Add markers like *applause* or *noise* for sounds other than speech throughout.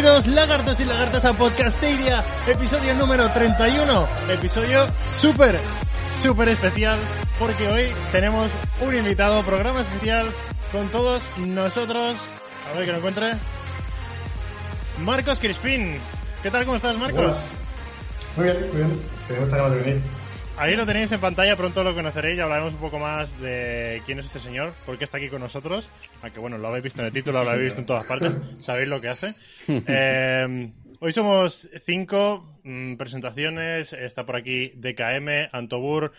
bienvenidos, lagartos y lagartas a Podcasteria, episodio número 31, episodio súper, súper especial, porque hoy tenemos un invitado, programa especial con todos nosotros, a ver que lo encuentre, Marcos Crispín. ¿Qué tal? ¿Cómo estás, Marcos? Muy bien, muy bien. Muchas ganas venir. Ahí lo tenéis en pantalla, pronto lo conoceréis y hablaremos un poco más de quién es este señor, por qué está aquí con nosotros. Aunque bueno, lo habéis visto en el título, lo habéis visto en todas partes, sabéis lo que hace. *laughs* Eh, hoy somos cinco mm, presentaciones, está por aquí DKM, Antobur,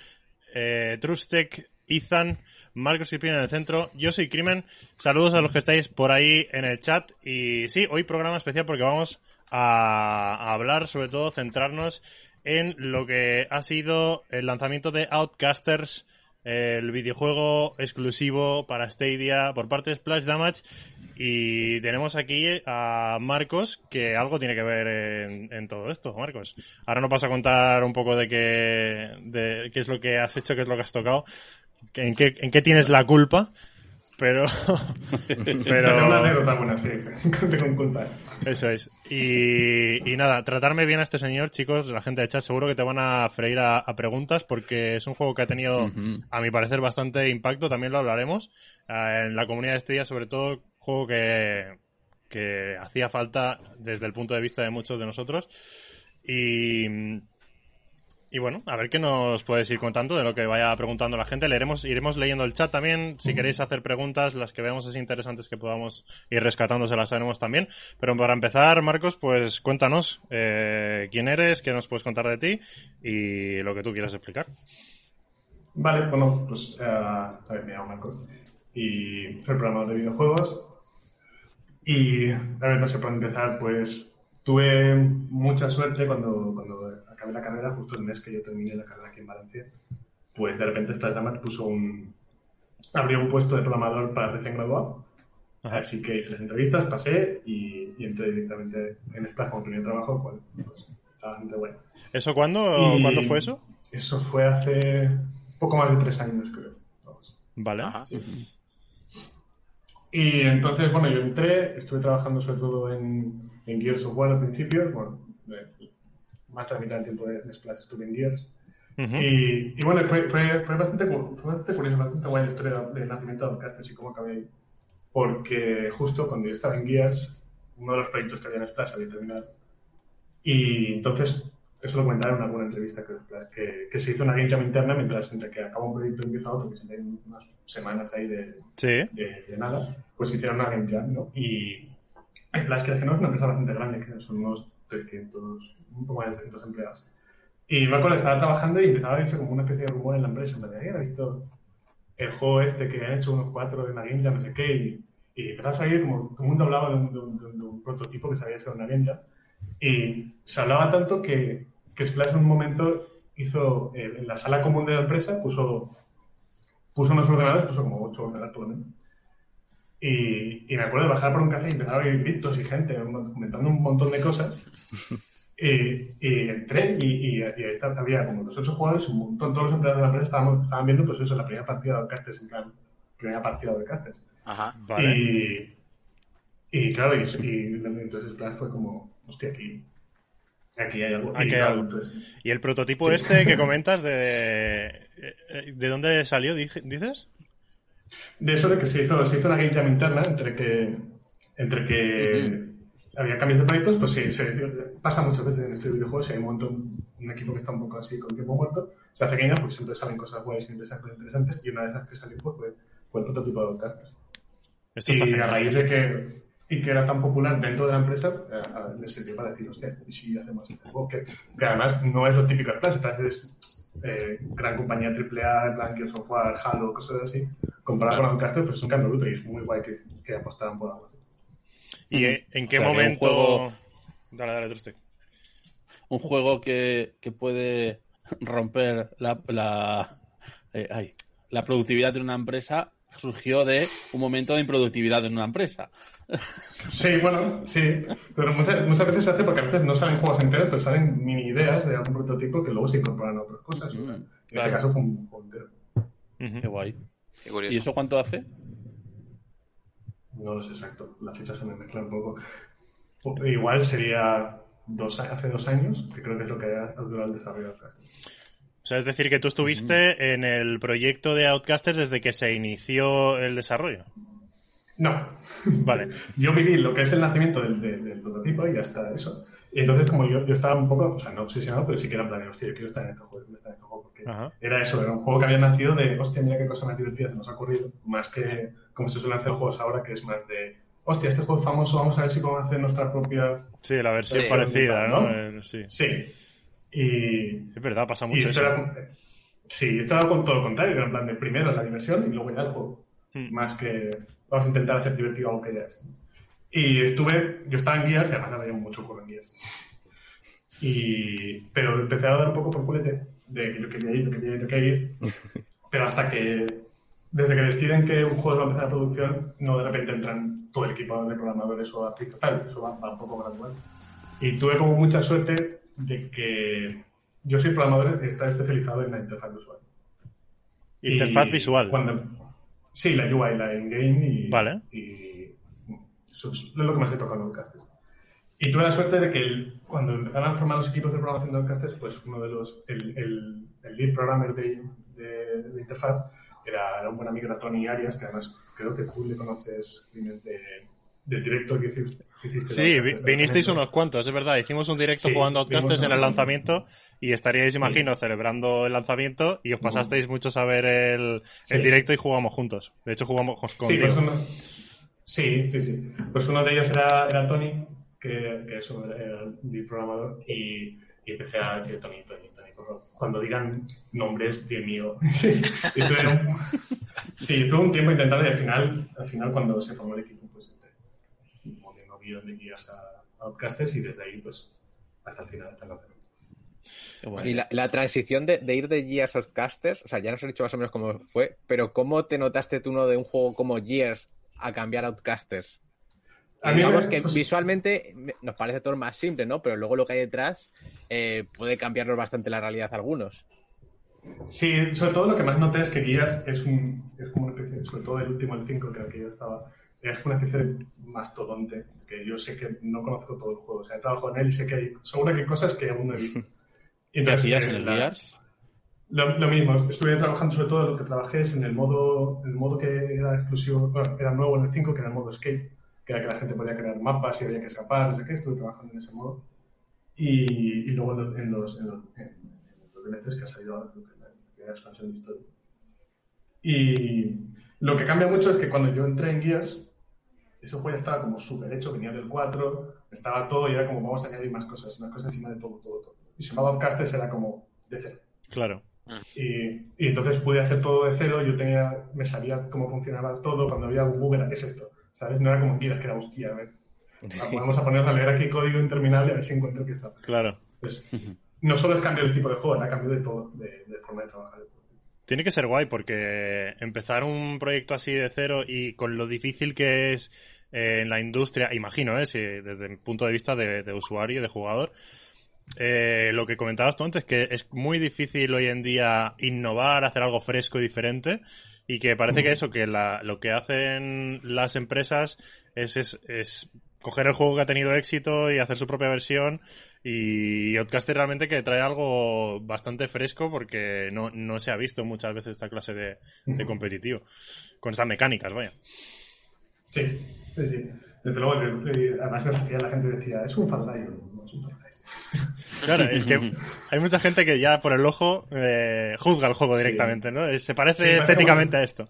eh, Trustec, Ethan, Marcos Ciprín en el centro, yo soy Crimen, saludos a los que estáis por ahí en el chat y sí, hoy programa especial porque vamos a, a hablar, sobre todo centrarnos en lo que ha sido el lanzamiento de Outcasters, el videojuego exclusivo para Stadia por parte de Splash Damage. Y tenemos aquí a Marcos, que algo tiene que ver en, todo esto, Marcos. Ahora nos vas a contar un poco de qué, de qué es lo que has hecho, qué es lo que has tocado, en qué, en qué tienes la culpa. Pero, *laughs* una anécdota buena, sí, *laughs* eso es. Y, y nada, tratarme bien a este señor, chicos, la gente de chat seguro que te van a freír a, a preguntas porque es un juego que ha tenido, a mi parecer, bastante impacto, también lo hablaremos. Eh, en la comunidad de Estrella, sobre todo, juego que, que hacía falta desde el punto de vista de muchos de nosotros. Y, y bueno, a ver qué nos puedes ir contando de lo que vaya preguntando la gente. Leeremos, iremos leyendo el chat también. Si queréis hacer preguntas, las que veamos así interesantes que podamos ir rescatando, se las haremos también. Pero para empezar, Marcos, pues cuéntanos eh, quién eres, qué nos puedes contar de ti y lo que tú quieras explicar. Vale, bueno, pues ver, me llamo Marcos y soy programador de videojuegos. Y, a ver, no sé, para empezar, pues tuve mucha suerte cuando, cuando acabé la carrera, justo el mes que yo terminé la carrera aquí en Valencia, pues de repente Splash Damage puso un... abrió un puesto de programador para recién graduado. Así que hice las entrevistas, pasé y, y entré directamente en Splash como primer trabajo, cual, pues está bastante bueno. ¿Eso cuándo, Y- ¿cuándo fue eso? Eso fue hace poco más de tres años, creo. Vamos. Vale. Y entonces, bueno, yo entré, estuve trabajando sobre todo en, en Gears of War al principio, bueno, más de la mitad del tiempo de, de Splash estuve en Gears. Ujú. Y, y bueno, fue, fue, fue, bastante, fue bastante curioso, bastante guay la historia del nacimiento de Outcasters y cómo acabé ahí. Porque justo cuando yo estaba en Gears, uno de los proyectos que había en Splash había terminado. Y entonces, eso lo comentaron en alguna entrevista que, que, que se hizo una game jam interna mientras entre que acaba un proyecto y empieza otro, que siempre hay unas semanas ahí de, Sí. de, de nada, pues hicieron una game jam, ¿no? Y Splash, que no es una empresa bastante grande, que son unos 300, un poco más de 300 empleados. Y me acuerdo, estaba trabajando y empezaba a verse como una especie de rumor en la empresa, "Ay, ¿has visto el juego este que han hecho unos cuatro de una jam, no sé qué? Y, y empezaba a salir como, todo el mundo hablaba de un, de un- de un- prototipo que sabía ser una jam. Y se hablaba tanto que, que Splash en un momento hizo, eh, en la sala común de la empresa, puso puso unos ordenadores, puso como ocho ordenadores. Y, y me acuerdo de bajar por un café y empezar a oír gritos y gente comentando un montón de cosas. Y, y entré y, y, y ahí está- había como los ocho jugadores, un montón, todos los empleados de la empresa estaban, estaban viendo pues eso, la primera partida de Casters, en plan, primera partida de Casters. Ajá. Vale. Y, y claro, y, y entonces el plan fue como, hostia, aquí, aquí hay algo. Aquí y, hay algo. entonces, ¿Y el prototipo Sí. este que *laughs* comentas de... eh, ¿De dónde salió, dices? De eso de que se hizo, se hizo una game jam interna entre que, entre que había cambios de proyectos, pues sí, se, pasa muchas veces en este videojuego, si hay un montón, un equipo que está un poco así con tiempo muerto, se hace jam porque siempre salen cosas guays, siempre salen cosas interesantes, y una de esas que salió fue, fue el prototipo de está Y a raíz de que, y que era tan popular dentro de la empresa, eh, les sirvió para decir, hostia, ¿y si hacemos este juego? Que, que además no es lo típico de Splash, es eh, gran compañía AAA, plan Gears of War, Halo, cosas así, comparado con Outcaster, pues es un cambio bruto y es muy guay que, que apostaran por algo así. ¿Y en- en qué O sea, que un momento...? juego- Dale, dale, Trustek. Un juego que, que puede romper la, la, eh, ay, la productividad de una empresa surgió de un momento de improductividad en una empresa. Sí, bueno, sí, pero muchas, muchas veces se hace porque a veces no salen juegos enteros, pero salen mini ideas de algún prototipo que luego se incorporan a otras cosas. sea, en claro. este caso fue un juego entero. Ujú. Qué guay. Qué curioso. ¿Y eso cuánto hace? No lo sé exacto, las fechas se me mezclan un poco. O- Igual sería dos, hace dos años, que creo que es lo que ha durado el desarrollo de Outcast. O sea, es decir, que tú estuviste en el proyecto de Outcasters desde que se inició el desarrollo. No, Vale. *laughs* yo viví lo que es el nacimiento del, del- del prototipo y hasta eso. Y entonces, como yo, yo estaba un poco, o sea, no obsesionado, pero sí que era en plan, de, hostia, yo quiero estar en este juego, quiero estar en este juego, porque Ajá. era eso, era un juego que había nacido de, hostia, mira qué cosa más divertida se nos ha ocurrido, más que como se suelen hacer juegos ahora, que es más de, hostia, este juego es famoso, vamos a ver si podemos hacer nuestra propia... Sí, la versión Sí. parecida, ¿no? ¿no? El- sí. Sí. Y, Es verdad, pasa y mucho esto eso. era, sí, esto era con todo lo contrario, era en plan de primero la diversión y luego ya el juego. Mm. Más que vamos a intentar hacer divertido algo que ya es. Y estuve, yo estaba en guías y además había mucho juego en guías. Y, pero empecé a dar un poco por culete de que yo quería ir, yo quería ir, yo quería ir. *laughs* Pero hasta que, desde que deciden que un juego va a empezar la producción, no de repente entran todo el equipo de programadores o artistas, tal, eso va, va un poco gradual. Y tuve como mucha suerte de que yo soy programador y estaba especializado en la interfaz usuario. Interfaz Y visual. cuando- sí, la UI, la in-game y, Vale. y es lo que más he tocado en Outcasters. Y tuve la suerte de que el- cuando empezaron a formar los equipos de programación de Outcasters, pues uno de los, el, el, el lead programmer de, de, de interfaz era, era un buen amigo de Tony Arias, que además creo que tú le conoces de, del directo que hiciste. que hiciste Sí, vi- vinisteis unos cuantos, es verdad. Hicimos un directo Sí, jugando Outcasters en el lanzamiento y estaríais, imagino, celebrando el lanzamiento y os pasasteis muchos a ver el, Sí. el directo y jugamos juntos. De hecho, jugamos con- Sí, contigo. pues sí, sí, sí. Pues uno de ellos era, era Tony, que, que es un- era programador, y, y empecé a decir Tony, Tony, Tony, por favor. Cuando digan nombres, Dios mío. *laughs* y estuve un, sí, estuve un tiempo intentando y al final, al final cuando se formó el equipo, pues entré moviendo guion de guías a a Outcasters y desde ahí, pues, hasta el final, hasta el lanzamiento. Qué guay. Y la, la transición de, de ir de Gears of Casters, o sea, ya nos has dicho más o menos cómo fue, pero ¿cómo te notaste tú uno de un juego como Gears a cambiar Outcasters? A Digamos me- que visualmente me- nos parece todo más simple, ¿no? Pero luego lo que hay detrás eh, puede cambiarnos bastante la realidad a algunos. Sí, sobre todo lo que más noté es que Gears es, un, es como una especie, sobre todo el último, el 5, que aquí yo estaba, es como una especie de mastodonte, que yo sé que no conozco todo el juego, o sea, he trabajado en él y sé que hay, seguro que hay cosas que aún no he visto. *laughs* Y ¿Qué hacías en el la- Gears? Lo, mismo, estuve trabajando sobre todo, lo que trabajé es en el modo, el modo que era exclusivo, bueno, era nuevo en el 5, que era el modo escape, que era que la gente podía crear mapas y había que escapar, no sé qué, estuve trabajando en ese modo. Y, y luego en los, en los, en los, en los que ha salido ahora, la expansión de historia. Y lo que cambia mucho es que cuando yo entré en Gears, ese juego ya estaba como súper hecho, venía del 4, estaba todo y era como vamos a añadir más cosas, más cosas encima de todo, todo, todo. Y se llamaba Outcasters era como de cero. Claro. Y, y entonces pude hacer todo de cero, yo tenía, me sabía cómo funcionaba todo, cuando había un bug era, ¿qué es esto? ¿Sabes? No era como Gears, que era, hostia, a ver, *laughs* vamos a ponernos a leer aquí código interminable a ver si encuentro que está. Claro. Pues, no solo es cambio del tipo de juego, era cambio de todo, de, de forma de trabajar. Tiene que ser guay porque empezar un proyecto así de cero y con lo difícil que es eh, en la industria, imagino, eh, si desde el punto de vista de, de usuario, de jugador, eh, lo que comentabas tú antes, que es muy difícil hoy en día innovar, hacer algo fresco y diferente, y que parece que eso, que la- lo que hacen las empresas es, es, es coger el juego que ha tenido éxito y hacer su propia versión, y Outcaster realmente que trae algo bastante fresco porque no, no se ha visto muchas veces esta clase de, de competitivo, con estas mecánicas, vaya. Sí, sí, sí. Desde luego, de- además fastidia la gente decía, es un Far no, es un Far. Claro, es que *laughs* hay mucha gente que ya por el ojo eh, juzga el juego directamente, ¿no? Eh, Se parece Sí, parece estéticamente a esto.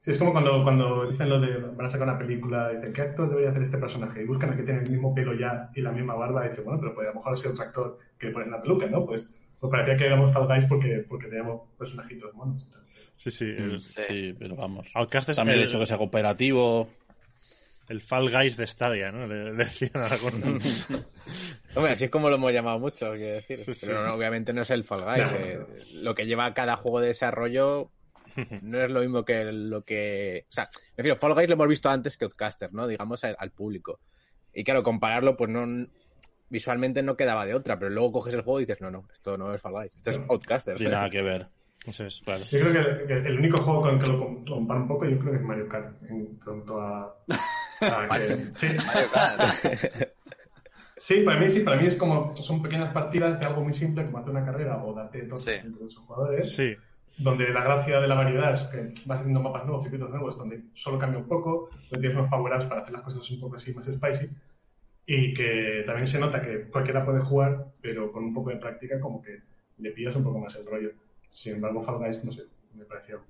Sí, es como cuando, cuando dicen lo de van a sacar una película, dicen, ¿qué actor debería hacer este personaje? Y buscan a que tiene el mismo pelo ya y la misma barba, y dicen, bueno, pero pues a lo mejor ser otro actor que le ponen la peluca, ¿no? Pues, pues parecía que éramos Fall Guys porque, porque teníamos personajitos monos. Sí, sí. el- Sí, Sí. pero vamos. Outcast es También el, el hecho que sea cooperativo. el Fall Guys de Stadia, ¿no? Le, le decían a algunos. *laughs* Hombre, así es como lo hemos llamado mucho, quiero decir. Sí, sí. Pero no, obviamente no es el Fall Guys. No. eh, lo que lleva cada juego de desarrollo *laughs* no es lo mismo que lo que. O sea, me refiero, Fall Guys lo hemos visto antes que Outcaster, ¿no? Digamos al, al público. Y claro, compararlo, pues no. Visualmente no quedaba de otra, pero luego coges el juego y dices, no, no, esto no es Fall Guys, esto es Outcaster. Tiene nada que ver. Es. Claro. Yo creo que, el único juego con el que lo com- comparo un poco, yo creo que es Mario Kart, en cuanto a... a *laughs* que- sí. Mario Kart. *laughs* Sí, para mí sí, para mí es como, son pequeñas partidas de algo muy simple como hacer una carrera o darte dos Sí. entre ocho jugadores, Sí. donde la gracia de la variedad es que vas haciendo mapas nuevos, circuitos nuevos, donde solo cambia un poco, donde tienes unos power-ups para hacer las cosas un poco así más spicy, y que también se nota que cualquiera puede jugar, pero con un poco de práctica como que le pillas un poco más el rollo. Sin embargo, Fall Guys, no sé, me pareció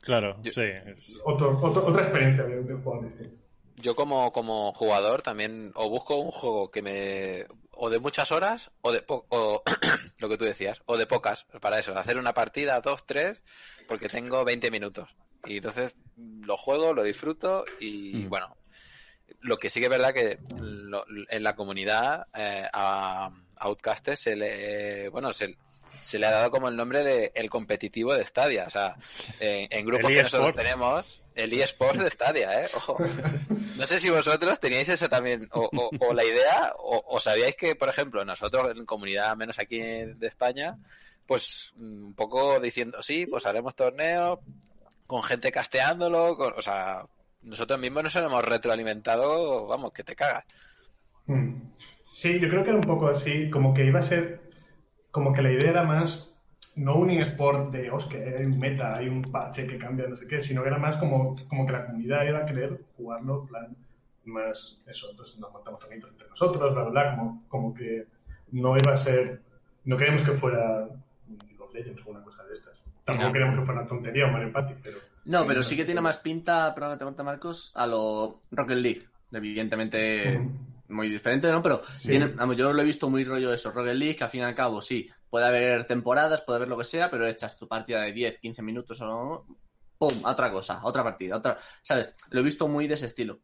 Claro, Yo- sí. es- otro, otro- otra experiencia de, de juego distinto. Yo como, como jugador también o busco un juego que me... o de muchas horas o de po- o *clears throat* lo que tú decías, o de pocas, para eso, hacer una partida, dos, tres, porque tengo 20 minutos. Y entonces mm, lo juego, lo disfruto y Mm. bueno, lo que sí que es verdad que lo- en la comunidad eh, a Outcasters se le, bueno, se, se le ha dado como el nombre de el competitivo de Stadia. O sea, en, en grupos El que nosotros tenemos, el eSports de Stadia, ¿eh? Ojo. No sé si vosotros teníais eso también, o, la idea, o, sabíais que, por ejemplo, nosotros en comunidad, menos aquí de España, pues un poco diciendo, sí, pues haremos torneos con gente casteándolo, con- o sea, nosotros mismos nos hemos retroalimentado, vamos, que te cagas. Mm. Sí, yo creo que era un poco así, como que iba a ser, como que la idea era más, no un eSport de, hostia, hay un meta, hay un parche que cambia, no sé qué, sino que era más como, como que la comunidad iba a querer jugarlo, plan, más eso, entonces nos montamos torneitos entre nosotros, bla, bla, bla, como, como que no iba a ser, no queríamos que fuera of Legends o una cosa de estas. Tampoco No. queríamos que fuera una tontería o Mario Party, pero... No, pero sí que tiene más pinta, perdón te corte, Marcos, a lo Rocket League. Evidentemente muy diferente, ¿no? Pero Sí. tiene, vamos, yo lo he visto muy rollo de eso, Rocket League, que al fin y al cabo sí, puede haber temporadas, puede haber lo que sea, pero echas tu partida de 10, 15 minutos o no, ¡pum! a otra cosa, a otra partida, a otra, ¿sabes? Lo he visto muy de ese estilo.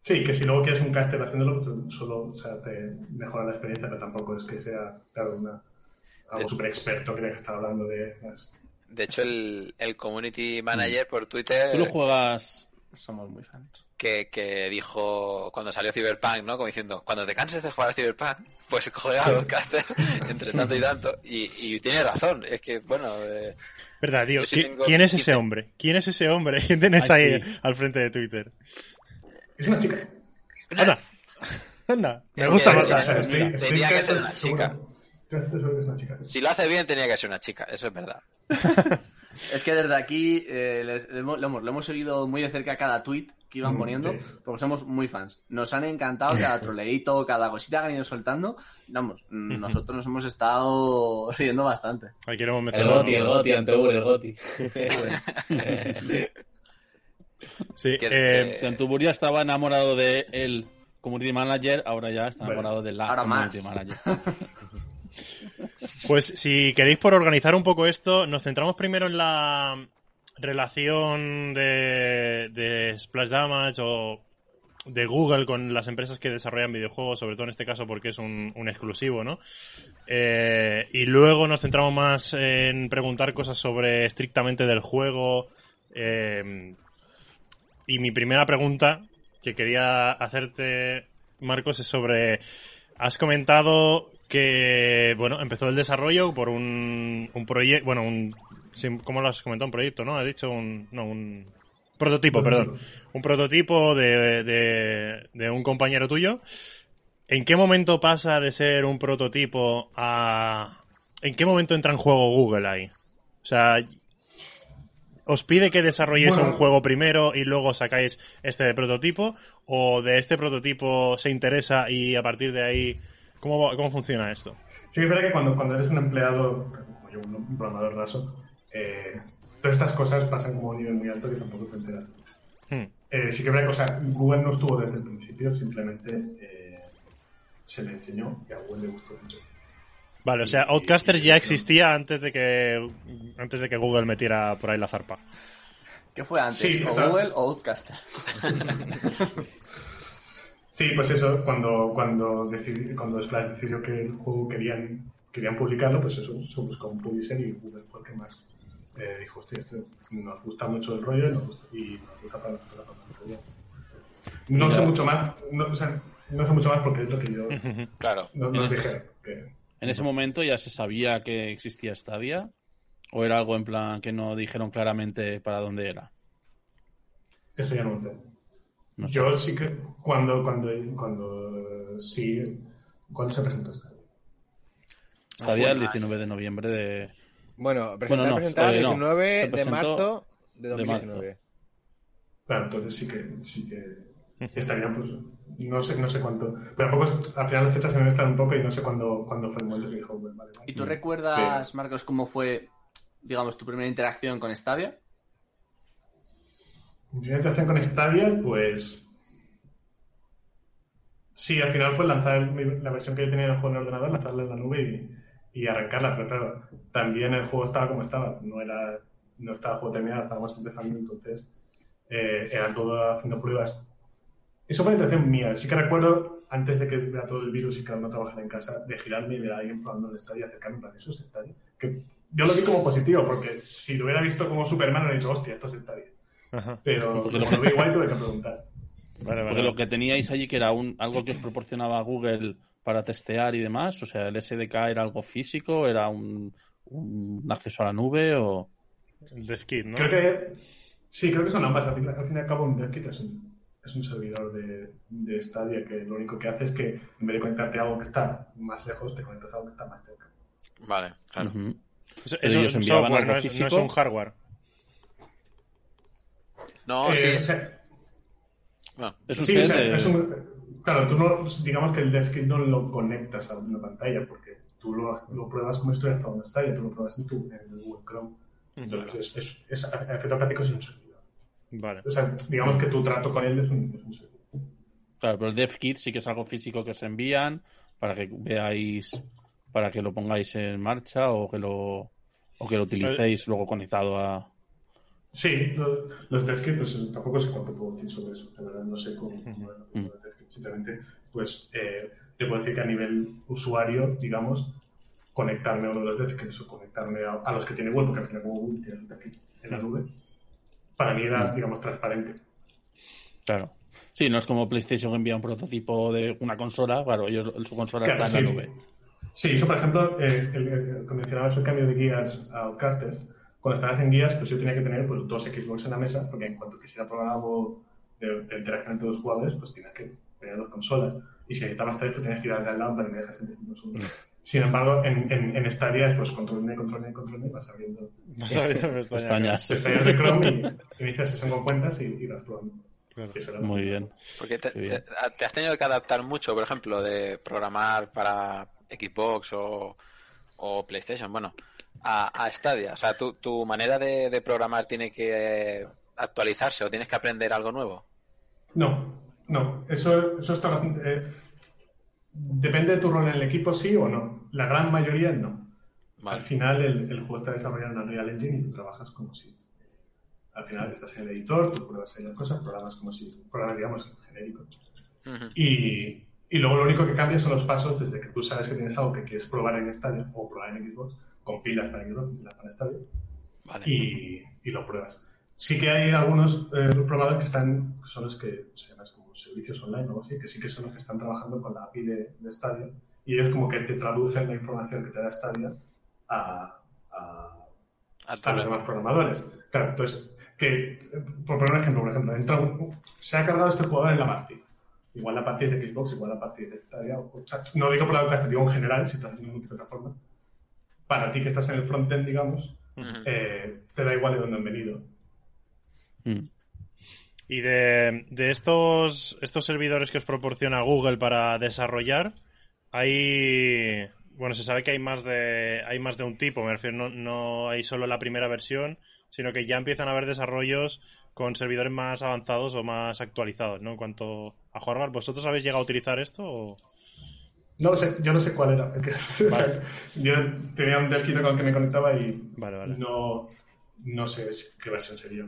Sí, que si luego quieres un caster haciéndolo, pues solo o sea, te mejora la experiencia, pero tampoco es que sea, claro, una, algo súper experto que tenga que estar hablando de las... De hecho, el, el community manager por Twitter Tú lo juegas. Somos muy fans. Que, que dijo cuando salió Cyberpunk, ¿no? Como diciendo, cuando te canses de jugar a Cyberpunk, pues coge a Outcaster *laughs* entre tanto y tanto. Y, y tiene razón, es que, bueno, eh, Verdad, tío. Yo sí ¿qui- tengo ¿Quién es 15. ese hombre? ¿Quién es ese hombre? *laughs* ¿Quién tenés Ay, ahí sí. al frente de Twitter? Es una chica. Anda. Anda. Me Es gusta más. Tenía que ser una chica. si lo hace bien tenía que ser una chica, eso es verdad. *laughs* Es que desde aquí eh, lo, hemos, lo hemos seguido muy de cerca cada tweet que iban poniendo, sí. porque somos muy fans. Nos han encantado cada *laughs* troleíto, cada cosita que han ido soltando. Vamos, mm, nosotros nos hemos estado *laughs* riendo bastante. Ahí queremos El. Goti, el Goti, Anteur, el Goti. *laughs* Sí, eh, que- ya estaba enamorado de el community manager, ahora ya está Bueno, enamorado de la ahora community más. manager. Pues si queréis por organizar un poco esto, nos centramos primero en la relación de, de Splash Damage o de Google con las empresas que desarrollan videojuegos, sobre todo en este caso porque es un, un exclusivo, ¿no? Eh, y luego nos centramos más en preguntar cosas sobre estrictamente del juego. eh, y mi primera pregunta que quería hacerte, Marcos, es sobre... Has comentado que, bueno, empezó el desarrollo por un, un proyecto, bueno, un, sí, ¿cómo lo has comentado? Un proyecto, ¿no? Has dicho un, no, un prototipo, perdón. Un prototipo de, de, de un compañero tuyo. ¿En qué momento pasa de ser un prototipo a... ¿En qué momento entra en juego Google ahí? O sea, ¿os pide que desarrolléis Bueno. un juego primero y luego sacáis este de prototipo? ¿O de este prototipo se interesa y a partir de ahí... ¿Cómo, cómo funciona esto? Sí, es verdad que cuando, cuando eres un empleado, como yo, un, un programador raso, eh, todas estas cosas pasan como a un nivel muy alto que tampoco te enteras. Hmm. Eh, sí que es cosa, Google no estuvo desde el principio, simplemente eh, se le enseñó y a Google le gustó mucho. Vale, o sea, Outcaster ya existía antes de que antes de que Google metiera por ahí la zarpa. ¿Qué fue antes? Sí, ¿O Google o Outcaster? *laughs* Sí, pues eso, cuando, cuando, decidí- cuando Splash decidió que el juego querían, querían publicarlo, pues eso, se buscó un publisher y Google fue el que más eh, dijo, hostia, esto nos gusta mucho el rollo y nos gusta, y nos gusta para nosotros. No sé mucho más, no, o sea, no sé mucho más porque es lo que yo *laughs* Claro. no, nos Tienes- dijeron. Que, ¿En ese momento ya se sabía que existía Stadia? ¿O era algo en plan que no dijeron claramente para dónde era? eso ya no lo sé. No sé. Yo sí que cuando, cuando, cuando sí, cuando se presentó esta. Stadia el 19 de noviembre de... Bueno, presentar, Bueno, no, presentar eh, el no. 19 Se de marzo de de 2019. Claro, entonces sí que, sí que estaría, pues, no sé, no sé cuánto. Pero tampoco, al final las fechas se me mezclan un poco y no sé cuándo, cuándo fue el momento que dijo, vale, vale. ¿Y tú recuerdas, Marcos, cómo fue, digamos, tu primera interacción con Stadia? Mi primera interacción con Stadia, pues. Sí, al final fue lanzar la versión que yo tenía del juego en el ordenador, lanzarla en la nube y, y arrancarla. Pero claro, también el juego estaba como estaba. No era no estaba el juego terminado, estábamos empezando, entonces eh, era todo haciendo pruebas. Eso fue una interacción mía. Sí que recuerdo, antes de que vea todo el virus y cada uno trabajara en casa, de girarme y ver a alguien probando el Stadia y acercarme para eso es Stadia. Que yo lo vi como positivo, porque si lo hubiera visto como Superman, hubiera dicho, hostia, esto es. Ajá. Pero *laughs* como lo vi igual, tuve que preguntar. Vale, vale. Porque lo que teníais allí que era un, algo que os proporcionaba Google para testear y demás, o sea, el SDK era algo físico, era un, un acceso a la nube o... El DevKit, ¿no? Creo que sí, creo que son ambas. Al fin, al fin y al cabo, un DevKit es un, es un servidor de, de Stadia que lo único que hace es que en vez de conectarte a algo que está más lejos, te conectas a algo que está más cerca. Vale, claro. Eso, ellos enviaban software, algo no es, no es un hardware. No, Eh, sí. Bueno, Es un sí, set o sea, de- es un- claro, tú no, digamos que el DevKit no lo conectas a una pantalla porque tú lo, lo pruebas como si estuvieras probando Stadia, tú lo pruebas en, tu, en el Google Chrome. Entonces, es, es, es, a efecto práctico es un servidor. Vale. O sea, digamos que tu trato con él es un, es un servidor. Claro, pero el DevKit sí que es algo físico que os envían para que veáis, para que lo pongáis en marcha o que lo, o que lo utilicéis luego conectado a... Sí, lo- los DevKit, pues tampoco sé cuánto puedo decir sobre eso, de verdad no sé cómo, cómo. Simplemente, pues eh, te puedo decir que a nivel usuario, digamos, conectarme a uno de los DevKits o conectarme a, a los que tiene Google, porque al final como Google tiene su DevKit en la nube, para mí era, digamos, transparente. Claro. Sí, no es como PlayStation que envía un prototipo de una consola, claro, ellos, su consola Claro, está en la nube. Sí, eso por ejemplo, eh, el, el- cuando mencionabas el cambio de guías a Outcasters, cuando estabas en guías, pues yo tenía que tener pues, dos Xbox en la mesa, porque en cuanto quisiera probar algo de, de interacción entre dos jugadores, pues tenías que tener dos consolas. Y si necesitabas tres, pues tenías que ir al lado para que me dejas segundos. Sin embargo, en, en, en Stadia es pues control M, control M, control M, vas abriendo. *laughs* Pestañas. pestañas de Chrome y, inicias sesión con cuentas y, y vas probando. Claro. Muy bien. Porque te, Qué bien. te- te has tenido que adaptar mucho, por ejemplo, de programar para Xbox o, o PlayStation, bueno, a, a Stadia. O sea, tu, tu manera de, de programar tiene que actualizarse o tienes que aprender algo nuevo. No, no, eso, eso está bastante... eh, depende de tu rol en el equipo, sí o no. La gran mayoría no. Al final el, el juego está desarrollado en Unreal Engine y tú trabajas como si... Al final estás en el editor, tú pruebas ahí las cosas, programas como si... Programas, digamos, genérico. Y, y luego lo único que cambia son los pasos desde que tú sabes que tienes algo que quieres probar en Stadia o probar en Xbox, compilas para Xbox, compilas para Stadia Vale. y, y lo pruebas. Sí que hay algunos eh, programadores que están, que son los que se llaman como servicios online o algo así, que sí que son los que están trabajando con la API de, de Stadia y ellos como que te traducen la información que te da Stadia a, a, A a los demás programadores. Claro, entonces, que, por poner un ejemplo, por ejemplo, entra un- se ha cargado este jugador en la party. Igual la party es de Xbox, igual la party es de Stadia. O, o sea, no digo por la te digo en general, si estás en multiplataforma. Para ti que estás en el frontend, digamos, Ujú. eh, te da igual de dónde han venido. Mm. Y de, de estos, estos servidores que os proporciona Google para desarrollar, hay. Bueno, se sabe que hay más de, hay más de un tipo, me refiero, no, no hay solo la primera versión, sino que ya empiezan a haber desarrollos con servidores más avanzados o más actualizados, ¿no? En cuanto a jugar, ¿vosotros habéis llegado a utilizar esto o...? No lo sé, yo no sé cuál era. *laughs* Vale. yo tenía un desquito con el que me conectaba y Vale, vale. no, no sé qué versión sería.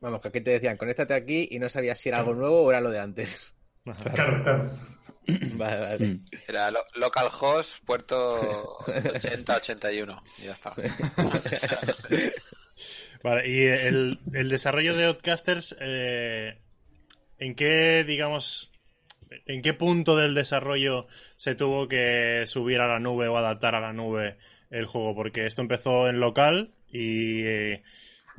Vamos, que aquí te decían, conéctate aquí y no sabías si era algo nuevo o era lo de antes. Claro, claro. *laughs* Vale, vale. Mm. Era lo- localhost, puerto 8081. Y ya está. *laughs* Vale, y el, el desarrollo de Outcasters, eh, ¿en qué, digamos, en qué punto del desarrollo se tuvo que subir a la nube o adaptar a la nube el juego? Porque esto empezó en local y eh,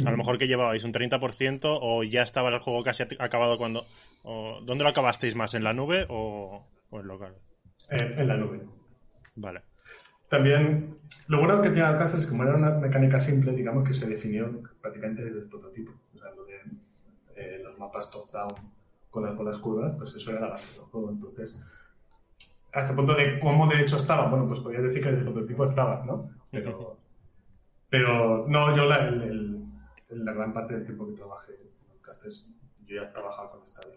a lo mejor que llevabais un 30% o ya estaba el juego casi acabado cuando... o- ¿Dónde lo acabasteis más? ¿En la nube o, o en local? Eh, en la nube. Vale. También, lo bueno que tiene Alcázar es que como era una mecánica simple, digamos que se definió prácticamente desde el prototipo. O sea, lo de eh, los mapas top-down con las bolas curvas, pues eso era la base del juego. Entonces, hasta el punto de cómo de hecho estaba, bueno, pues podría decir que desde el prototipo estaba, ¿no? Pero, pero no, yo la, el- el- la gran parte del tiempo que trabajé en yo ya trabajaba con Stadia.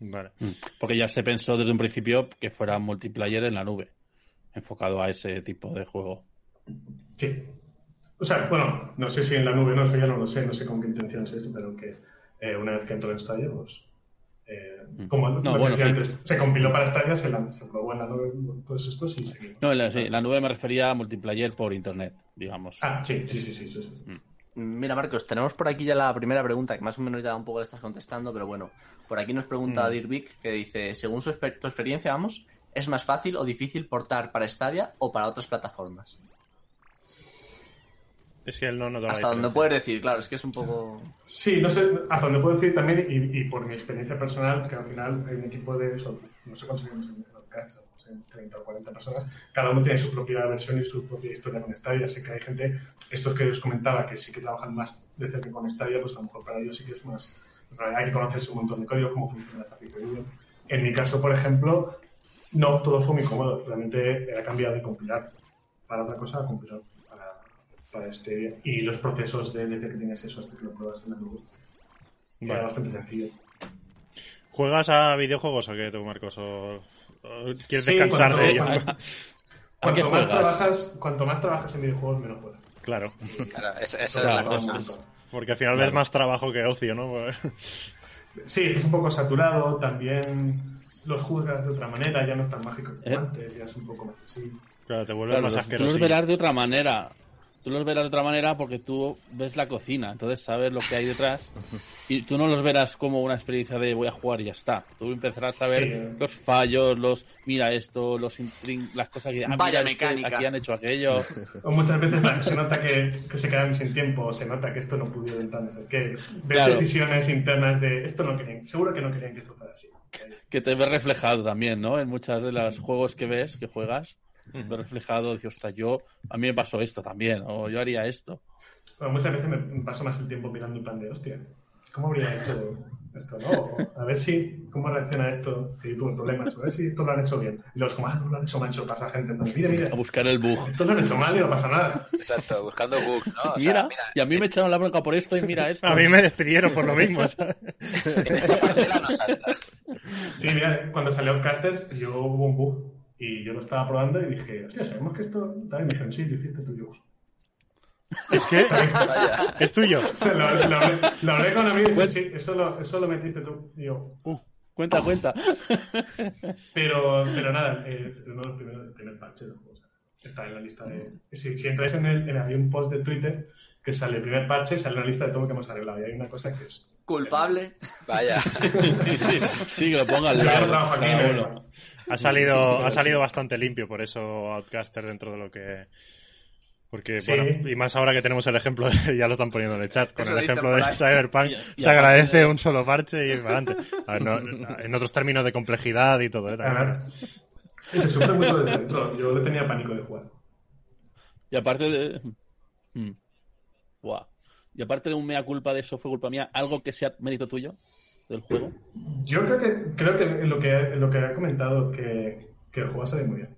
Vale. Mm. Porque ya se pensó desde un principio que fuera multiplayer en la nube, enfocado a ese tipo de juego. Sí. O sea, bueno, no sé si en la nube, no, eso ya no lo sé, no sé con qué intenciones es, pero que eh, una vez que entró en Stadia, pues. eh, Mm. como No, lo bueno, decía sí. antes, se compiló para Stadia, se, lanzó, se probó en la nube todos estos y seguimos. No, en la, sí, en la nube me refería a multiplayer por internet, digamos. Ah, sí, sí, sí, sí, sí, sí. Mira, Marcos, tenemos por aquí ya la primera pregunta, que más o menos ya un poco la estás contestando, pero bueno, por aquí nos pregunta Mm. Dirk que dice, según su exper- tu experiencia, vamos, ¿es más fácil o difícil portar para Stadia o para otras plataformas? Es que él no Hasta donde puedes decir, claro, es que es un poco... Sí, no sé, hasta donde puedo decir también, y, y por mi experiencia personal, que al final hay un equipo de eso, no sé cuántos somos en el podcast, somos en 30 o 40 personas, cada uno tiene su propia versión y su propia historia con Stadia. Sé que hay gente, estos que os comentaba, que sí que trabajan más de cerca con Stadia, pues a lo mejor para ellos sí que es más. hay que conocerse un montón de código, cómo funciona esa aplicación. En mi caso, por ejemplo, no todo fue muy cómodo, realmente era cambiar de compilar para otra cosa a compilar para, para este y los procesos de, desde que tienes eso hasta que lo pruebas en la nube era bastante sencillo. ¿Juegas a videojuegos o qué tú, Marcos? ¿O, quieres Sí, descansar de ello? cuando- ¿A qué Cuanto más, trabajas, cuanto más trabajas en videojuegos, menos juegas. Claro, Claro, esa, esa Claro, es *laughs* la cosa. es- porque al final ves más trabajo que ocio, ¿no? Sí, estás un poco saturado, también los juzgas de otra manera, ya no es tan mágico como ¿Eh? antes, ya es un poco más así. Claro, te vuelves Claro, más asqueroso. los verás de otra manera. Tú los verás de otra manera porque tú ves la cocina, entonces sabes lo que hay detrás. Y tú no los verás como una experiencia de voy a jugar y ya está. Tú empezarás a ver Sí. los fallos, los mira esto, los las cosas que ah, Vaya mira esto, mecánica. aquí han hecho aquello. O muchas veces se nota que, que se quedan sin tiempo, o se nota que esto no pudieron sé qué. Ves Claro. decisiones internas de esto no querían, seguro que no querían que esto fuera así. que te ves reflejado también, ¿no? En muchas de los juegos que ves, que juegas, ves reflejado, dices, ostras, yo, a mí me pasó esto también, o yo haría esto. Bueno, muchas veces me paso más el tiempo mirando en plan de, hostia, ¿cómo habría hecho esto? No? O a ver si, ¿cómo reacciona esto? Que yo tuve problemas, a ver si esto lo han hecho bien. Y los como, ah, no lo han hecho mal, se lo pasa a gente. en plan, Mira, mira, A buscar el bug. esto lo han hecho mal y no pasa nada. Exacto, buscando bugs, ¿no? O sea, mira, mira, y a mí me echaron la bronca por esto y mira *laughs* esto. A mí me despidieron por lo mismo, ¿sabes? *laughs* Sí, mira, cuando salió Outcasters, yo hubo un bug y yo lo estaba probando y dije, hostia, sabemos que esto. También me dijeron, sí, lo hiciste tú, yo. Es que *laughs* es tuyo. *laughs* Lo, lo, hablé, lo hablé con amigos y dije, sí, eso lo, eso lo metiste tú. Y yo, Cuenta, cuenta. *laughs* Pero, pero nada, eh, es uno de los primeros, el primer parche del juego. o sea, está en la lista de. Si, si entráis en el. En, había un post de Twitter que sale el primer parche, sale una lista de todo lo que hemos arreglado. Y hay una cosa que es. Culpable. Vaya. Sí, que lo ponga al Yo no lado. trabajo aquí, *laughs* Ha salido, ha salido bastante limpio, por eso Outcaster dentro de lo que. Porque, Sí. bueno, y más ahora que tenemos el ejemplo, de- ya lo están poniendo en el chat, con Eso el ejemplo de. Cyberpunk, Y- y se agradece de- un solo parche y es para adelante. A ver, no- en otros términos de complejidad y todo, ¿eh? Además, se sufre mucho desde dentro. Yo le tenía pánico de jugar. Y aparte de. Hmm. Buah. Y aparte de un mea culpa de eso fue culpa mía, algo que sea mérito tuyo del juego. Yo creo que, creo que lo que, lo que ha comentado, que, que el juego sale muy bien.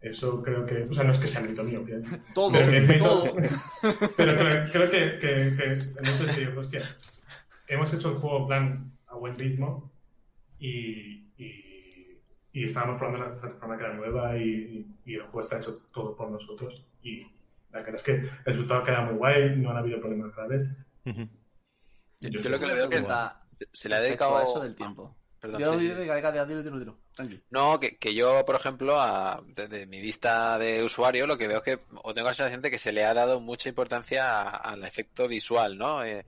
Eso creo que, o sea, no es que sea mérito mío, que, *laughs* Todo, pero, que todo. *laughs* pero creo, creo que, que, que en hostia, hemos hecho el juego en plan a buen ritmo y, y, y estábamos probando una plataforma que era nueva y, y el juego está hecho todo por nosotros y la verdad es que el resultado queda muy guay, no han habido problemas graves. Ujú. Yo lo que le veo que Está- se le ha dedicado... a eso del tiempo. Perdón, Yo, sí, sí. dilo, dilo, dilo, dilo, dilo, dilo. Tranqui. No, que, que yo, por ejemplo, a- desde mi vista de usuario, lo que veo es que, o tengo la sensación de que se le ha dado mucha importancia a- al efecto visual, ¿no? Eh,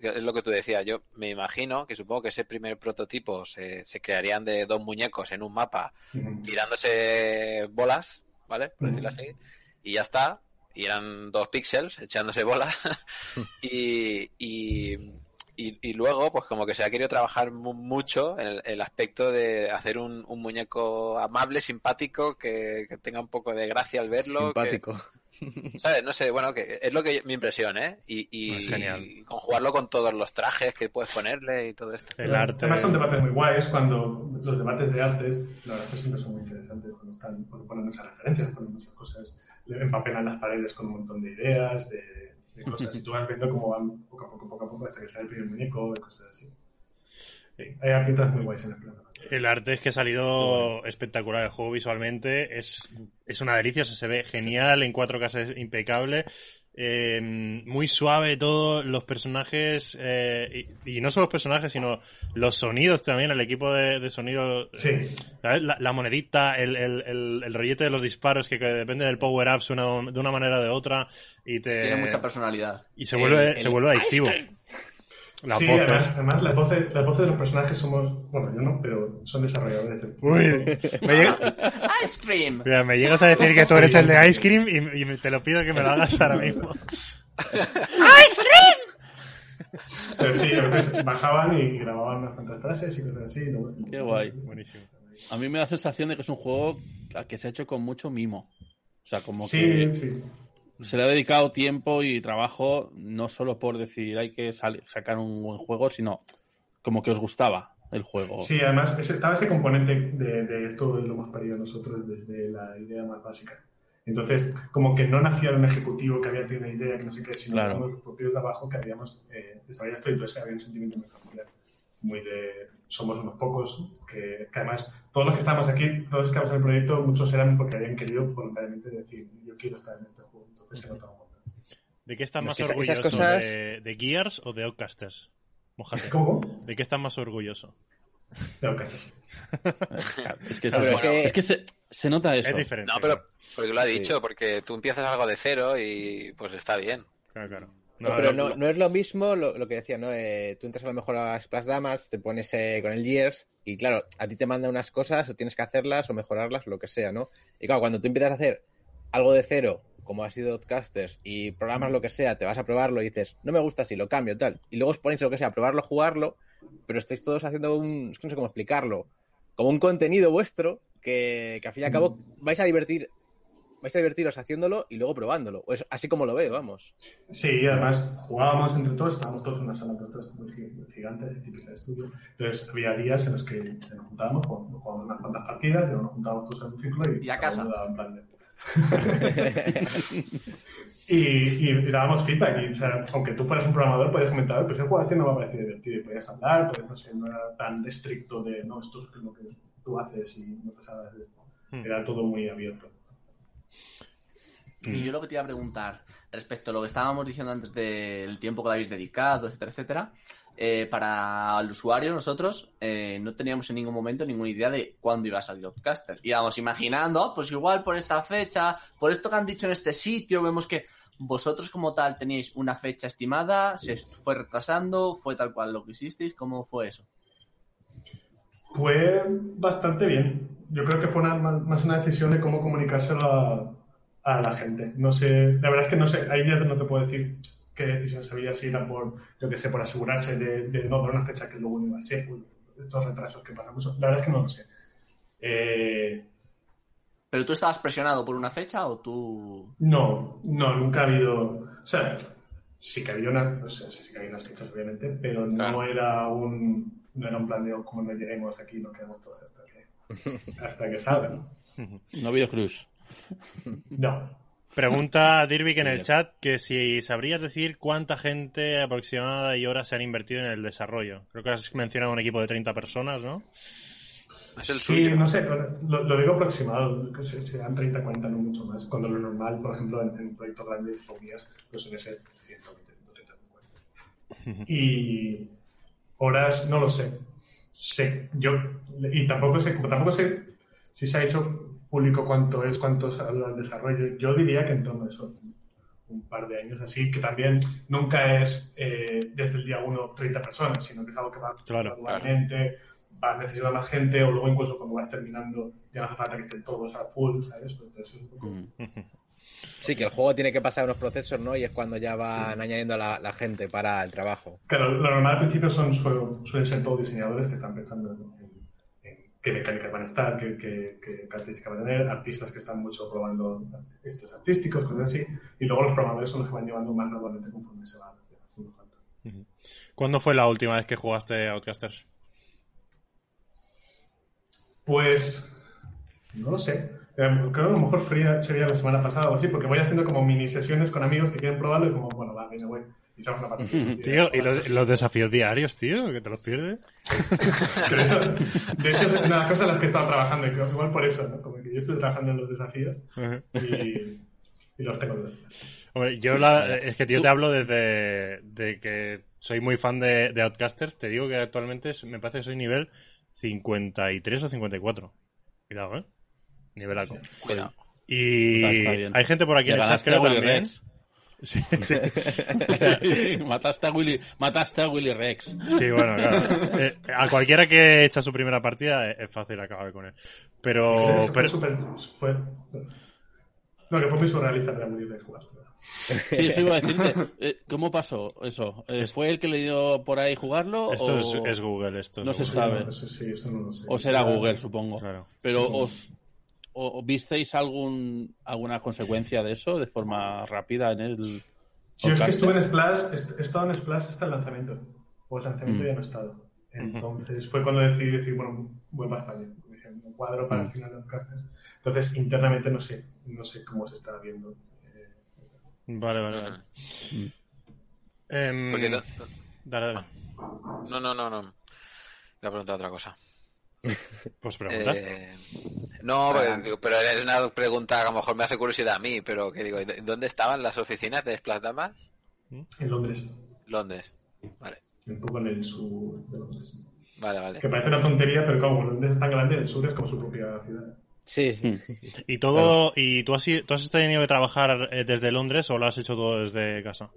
es lo que tú decías, yo me imagino que supongo que ese primer prototipo se, se crearían de dos muñecos en un mapa tirándose bolas, ¿vale? Por decirlo así, y ya está, y eran dos píxeles echándose bolas, *laughs* y, y, y, y luego, pues como que se ha querido trabajar mu- mucho el, el aspecto de hacer un, un muñeco amable, simpático, que, que tenga un poco de gracia al verlo. que- Simpático. *laughs* ¿Sabes? No sé, bueno, que es lo que mi impresión, ¿eh? Y, y, Es genial. y conjugarlo con todos los trajes que puedes ponerle y todo esto. El arte. Además son debates muy guays cuando los debates de artes, la verdad es que siempre son muy interesantes cuando están, cuando ponen muchas referencias, ponen muchas cosas, le empapelan las paredes con un montón de ideas, de, cosas, y tú vas viendo cómo van poco a poco, a poco, hasta que sale el primer muñeco y cosas así. Sí, hay artistas muy guays en el plano. El arte es que ha salido espectacular. El juego visualmente es, es una delicia. o sea, se ve genial. En 4K es impecable. Eh, muy suave todo. Los personajes. eh, y, y no solo los personajes, sino los sonidos también. El equipo de, de sonido. Sí. La, la monedita, el, el, el, el rollete de los disparos que, que depende del power up suena de una manera o de otra. Y te. Tiene mucha personalidad. Y se vuelve, El- se el- vuelve adictivo. Las sí voces. además, además las, voces, las voces de los personajes somos, bueno, yo no, pero son desarrolladores. Uy, me llega- *laughs* Ice cream. Mira, me llegas a decir que tú eres el de Ice Cream y, y me- te lo pido que me lo hagas ahora mismo. *laughs* Pero sí, a veces bajaban y grababan unas cuantas frases y cosas así. y luego- Qué guay. Buenísimo. A mí me da la sensación de que es un juego que se ha hecho con mucho mimo. O sea, como Sí, que sí. Se le ha dedicado tiempo y trabajo no solo por decir hay que sacar un buen juego, sino como que os gustaba el juego. Sí, además estaba ese componente de, de esto lo hemos parido nosotros desde la idea más básica. Entonces, como que no nacía un ejecutivo que había tenido una idea, que no sé qué, sino Claro. los propios de abajo que habíamos eh, desarrollado esto entonces había un sentimiento muy familiar. Muy de, somos unos pocos, que, que además todos los que estábamos aquí, todos los que estábamos en el proyecto, muchos eran porque habían querido voluntariamente decir, yo quiero estar en este juego. Entonces se notaba un montón. ¿De qué estás más es que orgulloso? cosas- ¿De, de Gears o de Outcasters? Mojate. ¿Cómo? ¿De qué estás más orgulloso? Que hacer. *laughs* Es que, es, A ver, eso. es que- Es que se, se nota eso. Es diferente. No, pero porque lo ha Sí. dicho, porque tú empiezas algo de cero y pues está bien. Claro, claro. No, pero no, no es lo mismo lo, lo que decía, ¿no? Eh, tú entras a lo mejor a Splash Damas, te pones eh, con el Gears y claro, a ti te mandan unas cosas o tienes que hacerlas o mejorarlas o lo que sea, ¿no? Y claro, cuando tú empiezas a hacer algo de cero, como ha sido Outcasters, y programas lo que sea, te vas a probarlo y dices, no me gusta así, lo cambio, tal. Y luego os ponéis lo que sea, a probarlo, jugarlo, pero estáis todos haciendo un, es que no sé cómo explicarlo, como un contenido vuestro que, que al fin y al cabo vais a divertir, vais a divertiros haciéndolo y luego probándolo. O es así como lo veo, vamos. Sí, y además jugábamos entre todos, estábamos todos en una sala todos muy gi- muy gigantes, típica de estudio. Entonces había días en los que nos juntábamos, jugábamos unas cuantas partidas, y luego nos juntábamos todos en un círculo y, Y a casa. en plan de- *laughs* y, y, y dábamos feedback. Y, o sea, aunque tú fueras un programador, podías comentar, pues el juego este no me ha parecido divertido. Y podías hablar, podías, no sé, no era tan estricto de, no, esto es lo que tú haces y no te sabes de esto. Hmm. Era todo muy abierto. Y yo lo que te iba a preguntar respecto a lo que estábamos diciendo antes del tiempo que le habéis dedicado, etcétera, etcétera. Eh, para el usuario, nosotros eh, no teníamos en ningún momento ninguna idea de cuándo iba a salir Outcaster. Íbamos imaginando, "Ah, pues igual por esta fecha, por esto que han dicho en este sitio, vemos que vosotros como tal teníais una fecha estimada, se fue retrasando, fue tal cual lo que hicisteis, ¿cómo fue eso? Fue bastante bien. Yo creo que fue más una decisión de cómo comunicárselo a, a la gente. No sé, la verdad es que no sé, ahí ya no te puedo decir qué decisión se había, si era por, yo que sé, por asegurarse de, de no dar una fecha que luego no iba a ser, uy, estos retrasos que pasamos. La verdad es que no lo sé. Eh, ¿Pero tú estabas presionado por una fecha o tú...? no, no, nunca ha habido. O sea, sí que había unas, o sea, sí que había unas fechas, obviamente, pero no era un no era un plan de oh, como no lleguemos aquí, nos quedamos todos hasta que, hasta que salga. ¿no? *laughs* No ha habido cruz. No. Pregunta a Dirvik en el chat que si sabrías decir cuánta gente aproximada y horas se han invertido en el desarrollo. Creo que has mencionado un equipo de 30 personas, ¿no? Es el Sí, suyo. no sé, lo, lo digo aproximado, que se- serán 30, 40, no mucho más. Cuando lo normal, por ejemplo, en, en proyectos grandes, como mías, pues suele ser 120, 130, 50. Y horas, no lo sé. Sé, yo, y tampoco sé, como tampoco sé si se ha hecho público cuánto es, cuánto se ha durado el desarrollo, yo diría que en torno a eso, un par de años así, que también nunca es eh, desde el día uno 30 personas, sino que es algo que va Claro, gradualmente, va necesitando más gente, o luego incluso cuando vas terminando ya no hace falta que estén todos a full, ¿sabes? Pues entonces es un poco... Mm. *laughs* Sí, que el juego tiene que pasar unos procesos, ¿no? Y es cuando ya van añadiendo a la, la gente para el trabajo. Claro, lo normal al principio son, suelen, suelen ser todos diseñadores que están pensando en, en- en qué mecánicas van a estar, qué, qué- qué características van a tener, artistas que están mucho probando estos artísticos, cosas así, y luego los programadores son los que van llevando más normalmente conforme se va haciendo falta. ¿Cuándo fue la última vez que jugaste a Outcasters? Pues, no lo sé. Eh, creo que a lo mejor sería, sería la semana pasada o así, porque voy haciendo como mini sesiones con amigos que quieren probarlo y como, bueno, va, venga, güey. Partida. Tío, ¿y los, los desafíos diarios, tío? ¿Que te los pierdes? *laughs* De hecho, de hecho, es una de las cosas en las que he estado trabajando, y creo que igual por eso, ¿no? Como que yo estoy trabajando en los desafíos y, y los tengo. Hombre, yo la- es que tío te hablo desde de que soy muy fan de, de Outcasters. Te digo que actualmente es- me parece que soy nivel 53 o 54. Cuidado, ¿eh? Nivelaco. Cuidado. Y Está- está bien. hay gente por aquí en el chat, creo también. Rex. *laughs* Sí, sí. mataste a Willy, mataste a Willy Rex. Sí, bueno, claro. Eh, a cualquiera que echa su primera partida es fácil acabar con él. Pero, pero fue- no, que fue muy surrealista para muy de jugar. Sí, eso iba a decirte. Eh, ¿Cómo pasó eso? Eh, ¿Fue el que le dio por ahí jugarlo? esto o... es, es Google, esto es No se Google. sabe. No, sí, eso no lo sé. O será Google, supongo. Claro. Pero Sí. os o, o visteis algún alguna consecuencia de eso de forma rápida en el Yo es que podcast? estuve en Splash, he estado en Splash hasta el lanzamiento. Pues lanzamiento Mm. ya no he estado. Entonces fue cuando decidí decir, bueno, voy para España. Dije, Un cuadro para el Mm. final de los casters. Entonces, internamente no sé, no sé cómo se está viendo. eh, Vale, vale, vale. Em, Porque no, Dale, dale. no, no, no, no. Voy a preguntar otra cosa. Pues pregunta. Eh, no, porque, digo, pero es una pregunta que a lo mejor me hace curiosidad a mí, pero que digo, ¿dónde estaban las oficinas de Splash Damas? en Londres. Londres. Vale, Un poco en el sur de Londres. vale, vale. Que parece una tontería, pero como Londres es tan grande, el sur es como su propia ciudad. Sí, sí. *laughs* Mm. ¿Y todo, y tú has, tú has tenido que trabajar eh, desde Londres o lo has hecho todo desde casa?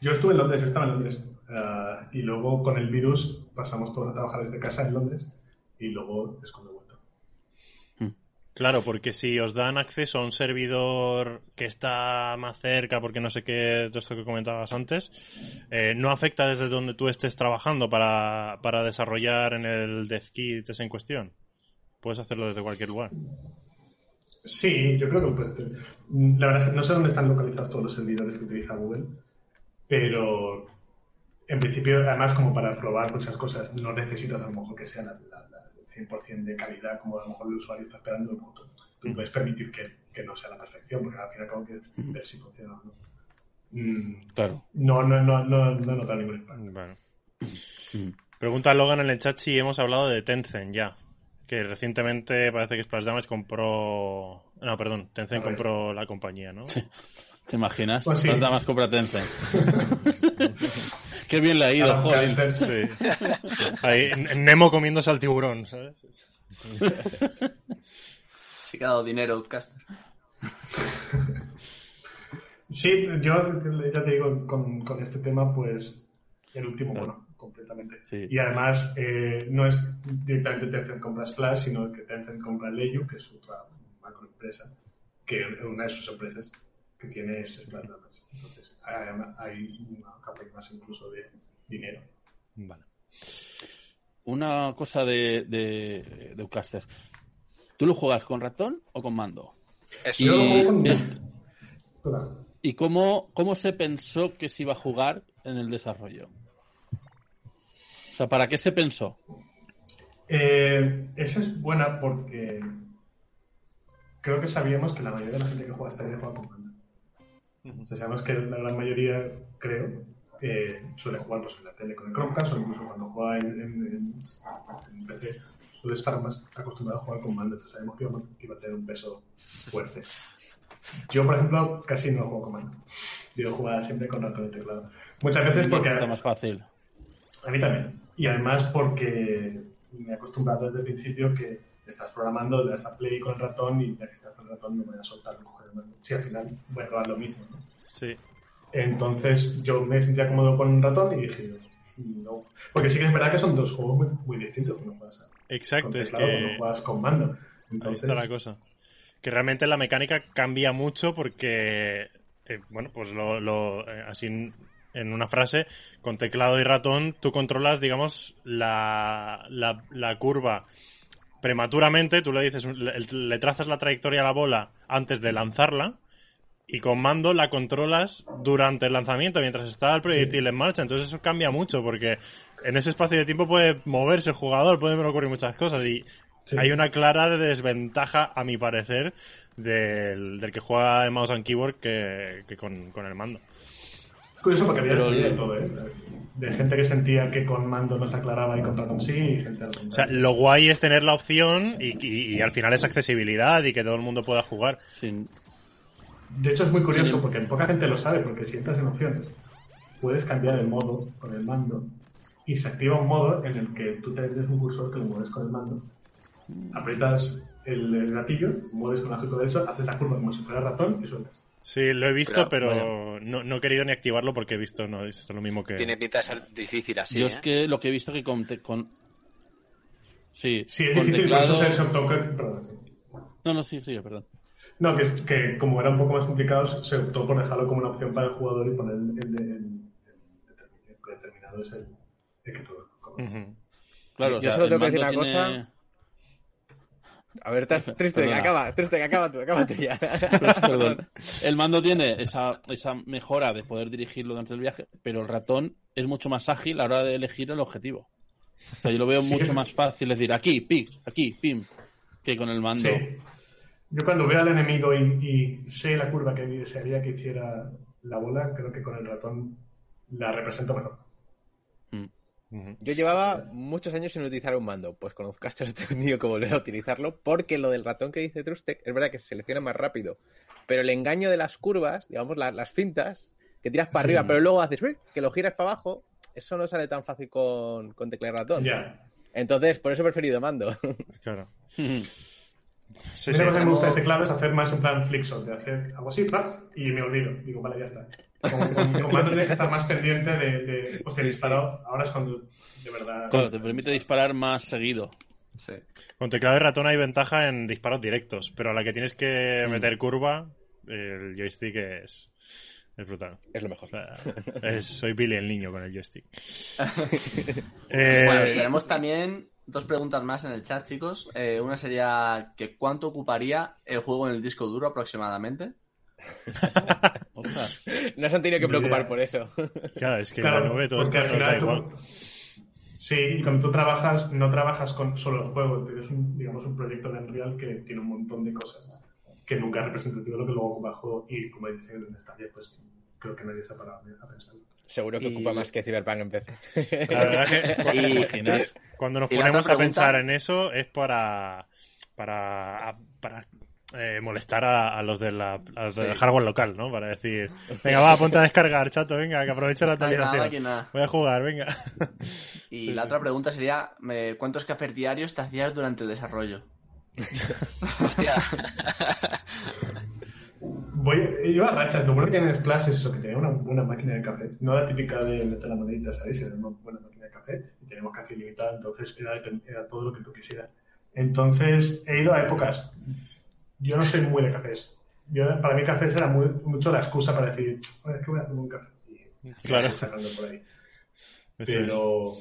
Yo estuve en Londres, yo estaba en Londres. Ah, y luego con el virus pasamos todos a trabajar desde casa en Londres. Y luego es cuando he vuelto. Claro, porque si os dan acceso a un servidor que está más cerca, porque no sé qué, todo esto que comentabas antes, eh, no afecta desde donde tú estés trabajando para, para desarrollar en el DevKit en cuestión. Puedes hacerlo desde cualquier lugar. Sí, yo creo que puede ser. La verdad es que no sé dónde están localizados todos los servidores que utiliza Google, pero en principio, además, como para probar muchas cosas, no necesitas a lo mejor que sea la, la- la 100% de calidad como a lo mejor el usuario está esperando. Tú, tú puedes permitir que, que no sea la perfección, porque al final, como que ver si funciona o no. Mm, Claro. No, no, no, no, no he notado ningún impacto. Bueno. Mm. Pregunta Logan en el chat si hemos hablado de Tencent ya. Que recientemente parece que Splash Damage compró. No, perdón, Tencent compró la compañía, ¿no? ¿Te imaginas? Pues sí. Las damas compra Tencent. *laughs* Qué bien le ha ido, joder. Sí. *laughs* Ahí, Nemo comiéndose al tiburón, ¿sabes? Sí que ha dado dinero Outcaster. Sí, yo ya te digo, con, con este tema, pues el último, bueno, completamente. Sí. Y además, eh, no es directamente Tencent compra Splash, sino que Tencent compra Leyu, que es otra macroempresa, que una de sus empresas que tiene es Splash Damas. Entonces, hay- hay una capa más incluso de dinero. Vale. Una cosa de, de, de. ¿Tú lo juegas con ratón o con mando? Eso. Y, Yo lo juego con- eh, Claro. ¿y cómo, cómo se pensó que se iba a jugar en el desarrollo? O sea, ¿para qué se pensó? Eh, esa es buena porque creo que sabíamos que la mayoría de la gente que juega Stadia juega con mando. O sea, sabemos que la gran mayoría, creo, eh, suele jugar pues, en la tele con el Chromecast o incluso cuando juega en, en- en- en PC suele estar más acostumbrado a jugar con mando. Entonces sabemos que iba, que iba a tener un peso fuerte. Yo, por ejemplo, casi no juego con mando. Yo jugaba siempre con ratón y teclado. Muchas veces porque... Resulta más fácil. A mí también. Y además porque me he acostumbrado desde el principio que estás programando, le das a play con el ratón y ya que estás con el ratón no me voy a soltar a coger el mando. Sí, al final voy a probar lo mismo. ¿no? Sí. Entonces yo me sentía cómodo con un ratón y dije, no. Porque sí que es verdad que son dos juegos muy, muy distintos cuando juegas con Exacto, es que cuando juegas con mando. ahí Entonces, está la cosa. Que realmente la mecánica cambia mucho porque, eh, bueno, pues lo, lo, eh, así en, en una frase, con teclado y ratón tú controlas, digamos, la, la, la curva prematuramente, tú le dices, le, le trazas la trayectoria a la bola antes de lanzarla y con mando la controlas durante el lanzamiento, mientras está el proyectil en marcha. Entonces eso cambia mucho porque en ese espacio de tiempo puede moverse el jugador, pueden ocurrir muchas cosas y Sí. hay una clara desventaja, a mi parecer, del, del que juega en mouse and keyboard que, que con, con el mando. es curioso porque había Pero de el- todo, ¿eh? De gente que sentía que con mando no se aclaraba y con ratón sí, y gente al O sea, lo guay es tener la opción y, y- y al final es accesibilidad y que todo el mundo pueda jugar. Sin, De hecho, es muy curioso Sí. porque poca gente lo sabe, porque si entras en opciones, puedes cambiar el modo con el mando y se activa un modo en el que tú tienes un cursor que lo mueves con el mando. Aprietas el, gatillo, mueves con el gráfico derecho, haces la curva como si fuera ratón y sueltas. Sí, lo he visto, Pero, pero no, no he querido ni activarlo porque he visto, no, es lo mismo que... Tiene pinta de ser difícil así. yo ¿eh? es que lo que he visto que con, te- con sí, Sí, es con difícil, por teclado... eso se optó que- perdón, sí. No, no, sí, sí, perdón. No, que, es- que como era un poco más complicado, se optó por dejarlo como una opción para el jugador y poner el, el, de- el- el predeterminado es el, el que Ujú. Claro, Yo o sea, solo tengo que decir una tiene- cosa. A ver, estás *laughs* triste, que acaba, triste, que acaba tú, acaba tú ya. Perdón. *laughs* El mando tiene esa, esa mejora de poder dirigirlo durante el viaje, pero el ratón es mucho más ágil a la hora de elegir el objetivo. O sea, yo lo veo Sí. mucho más fácil decir aquí, pim, aquí, pim, que con el mando. Sí. Yo cuando veo al enemigo y, y sé la curva que desearía que hiciera la bola, creo que con el ratón la represento mejor. Yo llevaba muchos años sin utilizar un mando. Pues con Ozcaster he tenido que volver a utilizarlo porque lo del ratón que dice Trustek es verdad que se selecciona más rápido. Pero el engaño de las curvas, digamos, la- las fintas, que tiras para Sí. arriba, pero luego haces que lo giras para abajo, eso no sale tan fácil con, con tecla y ratón. Ya. Entonces, por eso he preferido mando. *laughs* Claro. Sí, sí. cosa que me gusta de teclado es hacer más en plan flickshot, de hacer algo así, y me olvido. Digo, vale, ya está. Con, *laughs* con, con mando tienes que estar más pendiente de, de hostia, disparo. Ahora es cuando de verdad. Claro, te permite disparar más seguido. Sí. Con teclado y ratón hay ventaja en disparos directos, pero a la que tienes que Mm. meter curva, el joystick es, es brutal. Es lo mejor. Es- soy Billy el niño con el joystick. *laughs* Eh, Bueno, tenemos también dos preguntas más en el chat, chicos. Eh, una sería que ¿cuánto ocuparía el juego en el disco duro aproximadamente? *laughs* Ostras. No se han tenido que preocupar por eso. claro, es que Claro, la nube todo porque esto al nos da tú- igual. Sí, y cuando tú trabajas, no trabajas con solo el juego, tienes un, digamos, un proyecto de Unreal que tiene un montón de cosas que nunca es representativo de lo que luego ocupa el juego y como dicen en Stadia, pues creo que nadie se ha parado a pensar. Seguro que Y- ocupa más que Cyberpunk en PC. La verdad es que *laughs* Y- cuando nos ponemos a pensar en eso es para para, para eh, molestar a, a los, de la, a los del hardware local, ¿no? Para decir, *laughs* venga, va, ponte a descargar, chato, venga, que aproveche la actualización. Voy a jugar, venga. *laughs* Y la otra pregunta sería ¿cuántos cafés diarios te hacías durante el desarrollo? *laughs* Hostia. Voy, iba a rachas, lo bueno que tiene Splash es eso, que tenía una buena máquina de café. No la típica de meter la monedita, ¿sabes? Era una buena máquina de café y teníamos café ilimitado, entonces era, era todo lo que tú quisieras. Entonces he ido a épocas. Yo no soy muy de cafés. Yo, para mí cafés era muy, mucho la excusa para decir, "Bueno, es que voy a hacer un café. Y Claro. sacando por ahí. Eso es. Pero...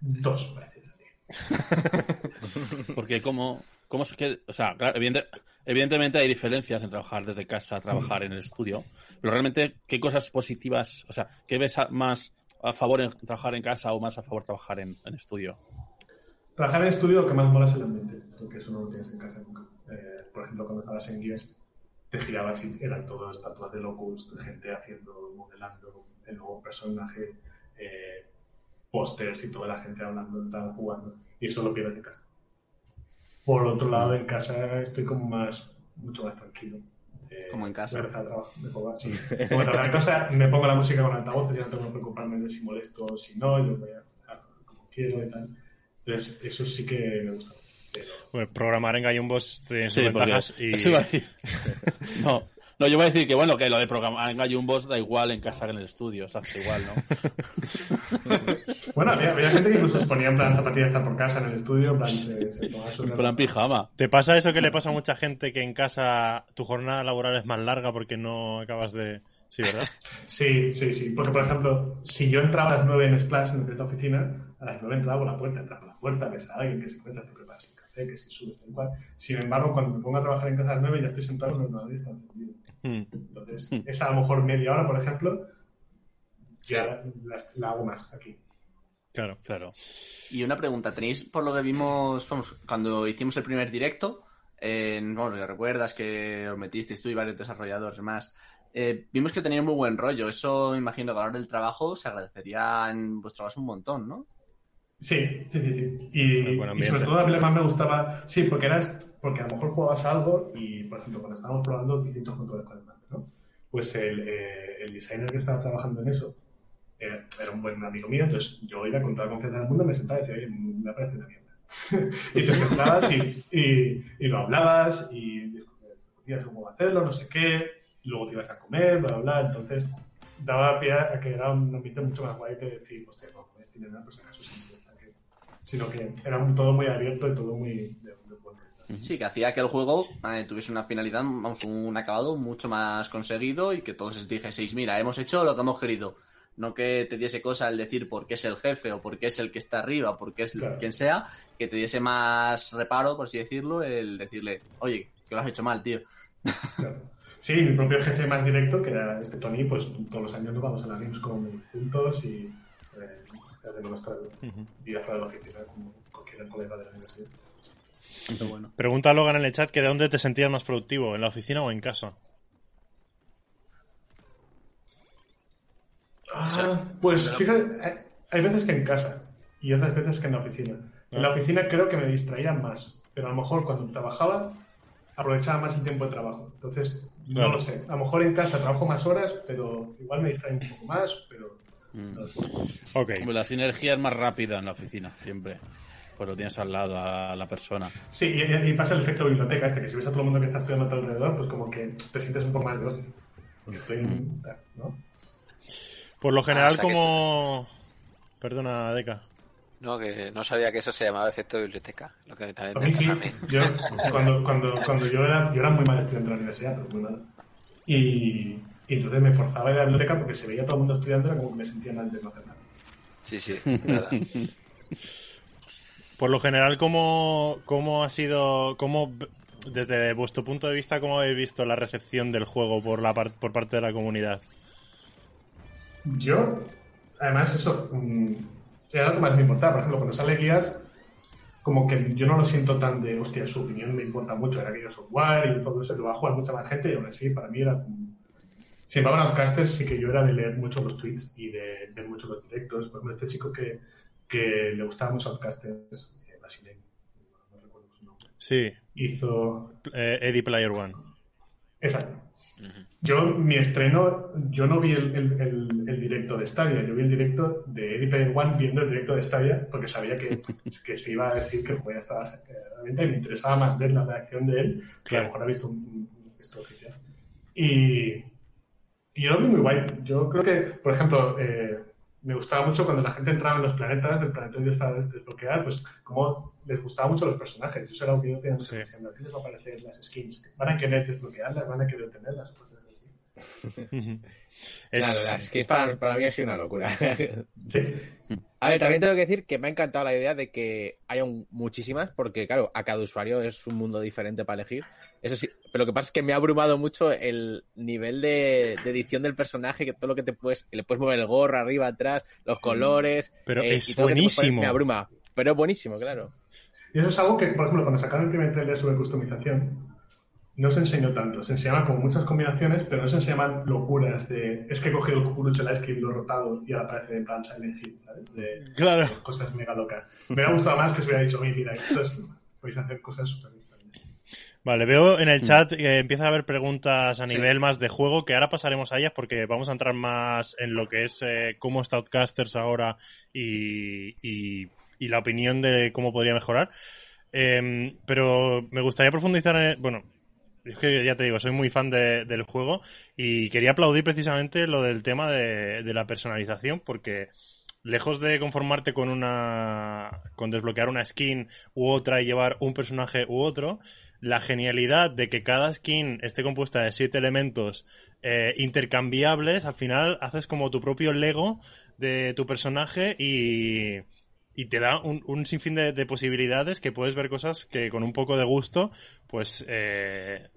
Dos, parece. *laughs* Porque como, cómo es que, o sea, claro, evidente- evidentemente hay diferencias en trabajar desde casa a trabajar en el estudio, pero realmente, ¿qué cosas positivas, o sea, qué ves a- más a favor en trabajar en casa o más a favor trabajar en, en estudio? Trabajar en estudio lo que más mola es el ambiente, porque eso no lo tienes en casa nunca. Eh, por ejemplo, cuando estabas en Gears, te girabas y eran todo estatuas de locos, de gente haciendo, modelando el nuevo personaje, eh, pósters y toda la gente hablando, estaban jugando. Y eso lo pierdes en casa. Por otro lado, en casa estoy como más, mucho más tranquilo. Eh, Como en casa. a trabajar, me pongo así. *laughs* Como en casa, me pongo la música con altavoces, ya no tengo que preocuparme de si molesto o si no, yo voy a como quiero y tal. Entonces, eso sí que me gusta. Pero, Bueno, programar en Gallumbos tiene sus Sí, ventajas y... eso iba a decir. *laughs* No, no, yo voy a decir que bueno, que lo de programar en Gallumbos da igual en casa que en el estudio, o sea, es igual, ¿no? *laughs* Bueno, había, había gente que incluso se ponía en plan zapatillas estar por casa en el estudio, en plan se, se tomaba su En plan pijama. ¿Te pasa eso que le pasa a mucha gente que en casa tu jornada laboral es más larga porque no acabas de... Sí, ¿verdad? *laughs* Sí, sí, sí. Porque, por ejemplo, si yo entraba a las 9 en Splash, en la oficina, a las 9 entraba por la puerta, entraba por la puerta, ves a alguien que se encuentra, te preparas el café, que si subes, tal cual. Sin embargo, cuando me pongo a trabajar en casa a las 9 ya estoy sentado en el ordenador y está encendido. Hmm. Entonces, es a lo mejor media hora, por ejemplo, ya la, la hago más aquí. Claro. Claro. Y una pregunta, tenéis, por lo que vimos, vamos, cuando hicimos el primer directo, eh, bueno, que recuerdas que os metisteis tú y varios desarrolladores más, eh, vimos que teníais muy buen rollo. Eso, me imagino que a la hora del trabajo se agradecería en vuestro caso un montón, ¿no? Sí, sí, sí, sí. Y, sobre todo a mí lo más me gustaba, sí, porque eras, porque a lo mejor jugabas algo y, por ejemplo, cuando estábamos probando distintos controles con el mando, ¿no? Pues el, eh, el designer que estaba trabajando en eso era, era un buen amigo mío, entonces yo iba con toda la confianza del mundo, me sentaba y decía, oye, me parece una mierda. *laughs* y te sentabas y, y, y lo hablabas y discutías cómo hacerlo, no sé qué, y luego te ibas a comer, bla, bla, bla. Entonces daba pie a que era un ambiente mucho más guay que decir, hostia, no, voy a decir nada, pues acaso sí, está, que- sino que era un- todo muy abierto y todo muy de, de buen. Sí, que hacía que el juego eh, tuviese una finalidad, vamos, un acabado mucho más conseguido y que todos os dijeseis, mira, hemos hecho lo que hemos querido. No que te diese cosa el decir por qué es el jefe o por qué es el que está arriba o por qué es Claro. quien sea, que te diese más reparo, por así decirlo, el decirle, oye, que lo has hecho mal, tío. Claro. Sí, mi propio jefe más directo, que era este Tony, pues todos los años nos vamos a la Gamescom juntos y eh, hacemos nuestra vida fuera de la oficina, como cualquier colega de la universidad. Pero bueno. Pregunta a Logan en el chat que de dónde te sentías más productivo, en la oficina o en casa. Ah, pues fíjate, hay- hay veces que en casa y otras veces que en la oficina. En la oficina creo que me distraía más, pero a lo mejor cuando trabajaba aprovechaba más el tiempo de trabajo. Entonces, Claro. no lo sé. A lo mejor en casa trabajo más horas, pero igual me distrae un poco más, pero no lo sé. La sinergia es más rápida en la oficina, siempre. Pues lo tienes al lado a la persona. Sí, y, y pasa el efecto biblioteca este, que si ves a todo el mundo que está estudiando a tu alrededor, pues como que te sientes un poco más de hostia. Porque estoy en... ¿no? Por lo general, Ah, o sea que como... Perdona, Deca. No, que no sabía que eso se llamaba efecto biblioteca. Lo que también A me mí pasa sí, a mí. yo, cuando, cuando, cuando yo era, yo era muy mal estudiante de la universidad, pero muy mal. Y, y entonces me forzaba a ir a la biblioteca porque se veía todo el mundo estudiando, era como que me sentía mal de no hacer nada. Sí, sí, *laughs* es verdad. Por lo general, ¿cómo, cómo ha sido, cómo, desde vuestro punto de vista, cómo habéis visto la recepción del juego por, la par- por parte de la comunidad? Yo, además, eso, mm, era lo que más me importaba. Por ejemplo, cuando sale Guías, como que yo no lo siento tan de, hostia, su opinión me importa mucho, era que yo soy guay y todo eso, lo va a jugar mucha más gente y aún así, para mí era como... Sin embargo, en Outcasters sí que yo era de leer mucho los tweets y de ver mucho los directos. Por ejemplo, este chico que, que le gustaba mucho Outcasters, eh, brasileño, no recuerdo su nombre, Sí, hizo... eh, Eddie Player One. Exacto. Ujú. Yo, mi estreno, yo no vi el, el- el- el directo de Stadia, yo vi el directo de Eddie One viendo el directo de Stadia porque sabía que, *laughs* que se iba a decir que el juego ya estaba a la venta y me interesaba más ver la reacción de él que a Claro. lo mejor ha visto un, esto oficial. Y, y yo lo vi muy guay. Yo creo que, por ejemplo, eh, me gustaba mucho cuando la gente entraba en los planetas del planetario para des- desbloquear, pues como les gustaba mucho los personajes. Eso era algo que yo tenía Sí. ¿A qué les va a aparecer las skins? ¿Van a querer desbloquearlas? ¿Van a querer tenerlas? Ujú. *laughs* Es- Claro, las skins para, para mí ha sido una locura. *laughs* Sí. A ver, también tengo que decir que me ha encantado la idea de que haya un- muchísimas, porque claro, a cada usuario es un mundo diferente para elegir. Eso sí, pero lo que pasa es que me ha abrumado mucho el nivel de, de edición del personaje, que todo lo que te puedes, que le puedes mover el gorro arriba, atrás, los colores. Pero eh, es poner, buenísimo. Me abruma, pero es buenísimo, claro. Y eso es algo que, por ejemplo, cuando sacaron el primer trailer sobre customización, no se enseñó tanto. Se enseñaban como muchas combinaciones, pero no se enseñaban locuras de es que he cogido el cucurucho, la he he rotado y ahora parece en plan Silent Hill, ¿sabes? De, Claro. de cosas mega locas. Me hubiera gustado más que se hubiera dicho, oye, mira, entonces podéis hacer cosas súper. Vale, veo en el chat que empieza a haber preguntas a nivel más de juego, que ahora pasaremos a ellas porque vamos a entrar más en lo que es eh, cómo está Outcasters ahora y, y- y la opinión de cómo podría mejorar. Em, pero me gustaría profundizar en... Bueno, es que ya te digo, soy muy fan de- del juego y quería aplaudir precisamente lo del tema de, de la personalización porque lejos de conformarte con una con desbloquear una skin u otra y llevar un personaje u otro, la genialidad de que cada skin esté compuesta de siete elementos eh, intercambiables, al final haces como tu propio Lego de tu personaje y, y te da un, sinfín de, de posibilidades que puedes ver cosas que con un poco de gusto, pues eh,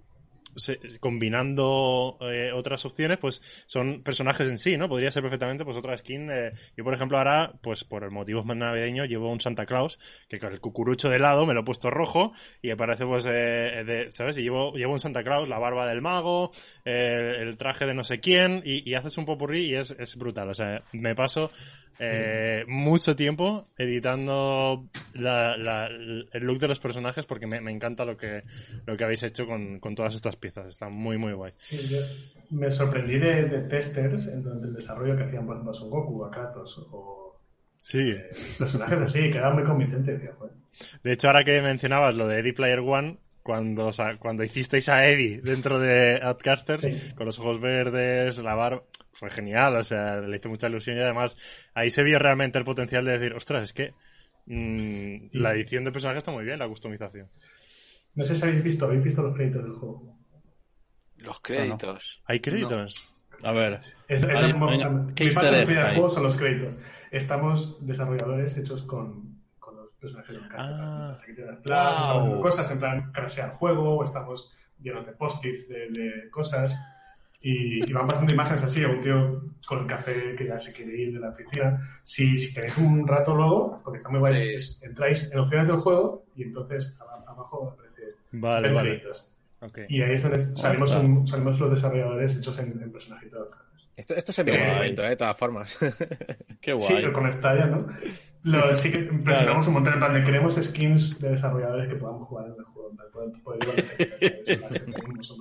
combinando eh, otras opciones, pues son personajes en sí, ¿no? Podría ser perfectamente pues otra skin. eh, yo, por ejemplo, ahora, pues por el motivo más navideño, llevo un Santa Claus, que con el cucurucho de lado me lo he puesto rojo y me parece, pues, eh, de- ¿sabes? Y llevo, llevo un Santa Claus, la barba del mago, eh, el traje de no sé quién, y, y haces un popurrí y es, es brutal. O sea, me paso eh, mucho tiempo editando la- la- el look de los personajes porque me, me encanta lo que, lo que habéis hecho con, con todas estas piezas. Está muy, muy guay. Sí, yo me sorprendí de, de testers en durante el desarrollo que hacían, por ejemplo, Son Goku, a Kratos o Sí. eh, personajes así, que eran muy convincentes. Decía. De hecho, ahora que mencionabas lo de Eddie Player One, cuando, o sea, cuando hicisteis a Eddie dentro de Outcasters, Sí. con los ojos verdes, la barba, fue genial, o sea, le hizo mucha ilusión y además ahí se vio realmente el potencial de decir, ostras, es que mm, la edición de personajes está muy bien, la customización. No sé si habéis visto, habéis visto los créditos del juego. Los créditos. ¿Hay créditos? A ver. Es, es Oye, la- venga, mi ¿qué parte easter egg preferida del hay? juego son los créditos. Estamos desarrolladores hechos con, con los personajes del cast. Ah. Wow. cosas en plan crasear juego, o estamos llenos de post-its de, de cosas. Y, y van pasando imágenes así a un tío con el café que ya se quiere ir de la oficina. Si, si tenéis un rato luego, porque está muy guay, Sí. es- entráis en opciones del juego y entonces aba- abajo aparece Vale, vale. créditos. Ok. Y ahí es donde salimos, un- salimos los desarrolladores hechos en, en personajitos. Esto, esto se ve en un momento, ¿eh? de todas formas. *laughs* Qué Sí, guay. pero con Stadia, ¿no? Lo, *laughs* sí que presionamos un montón en plan de queremos skins de desarrolladores que podamos jugar en el juego. Poder, poder las skins, son las que tenemos,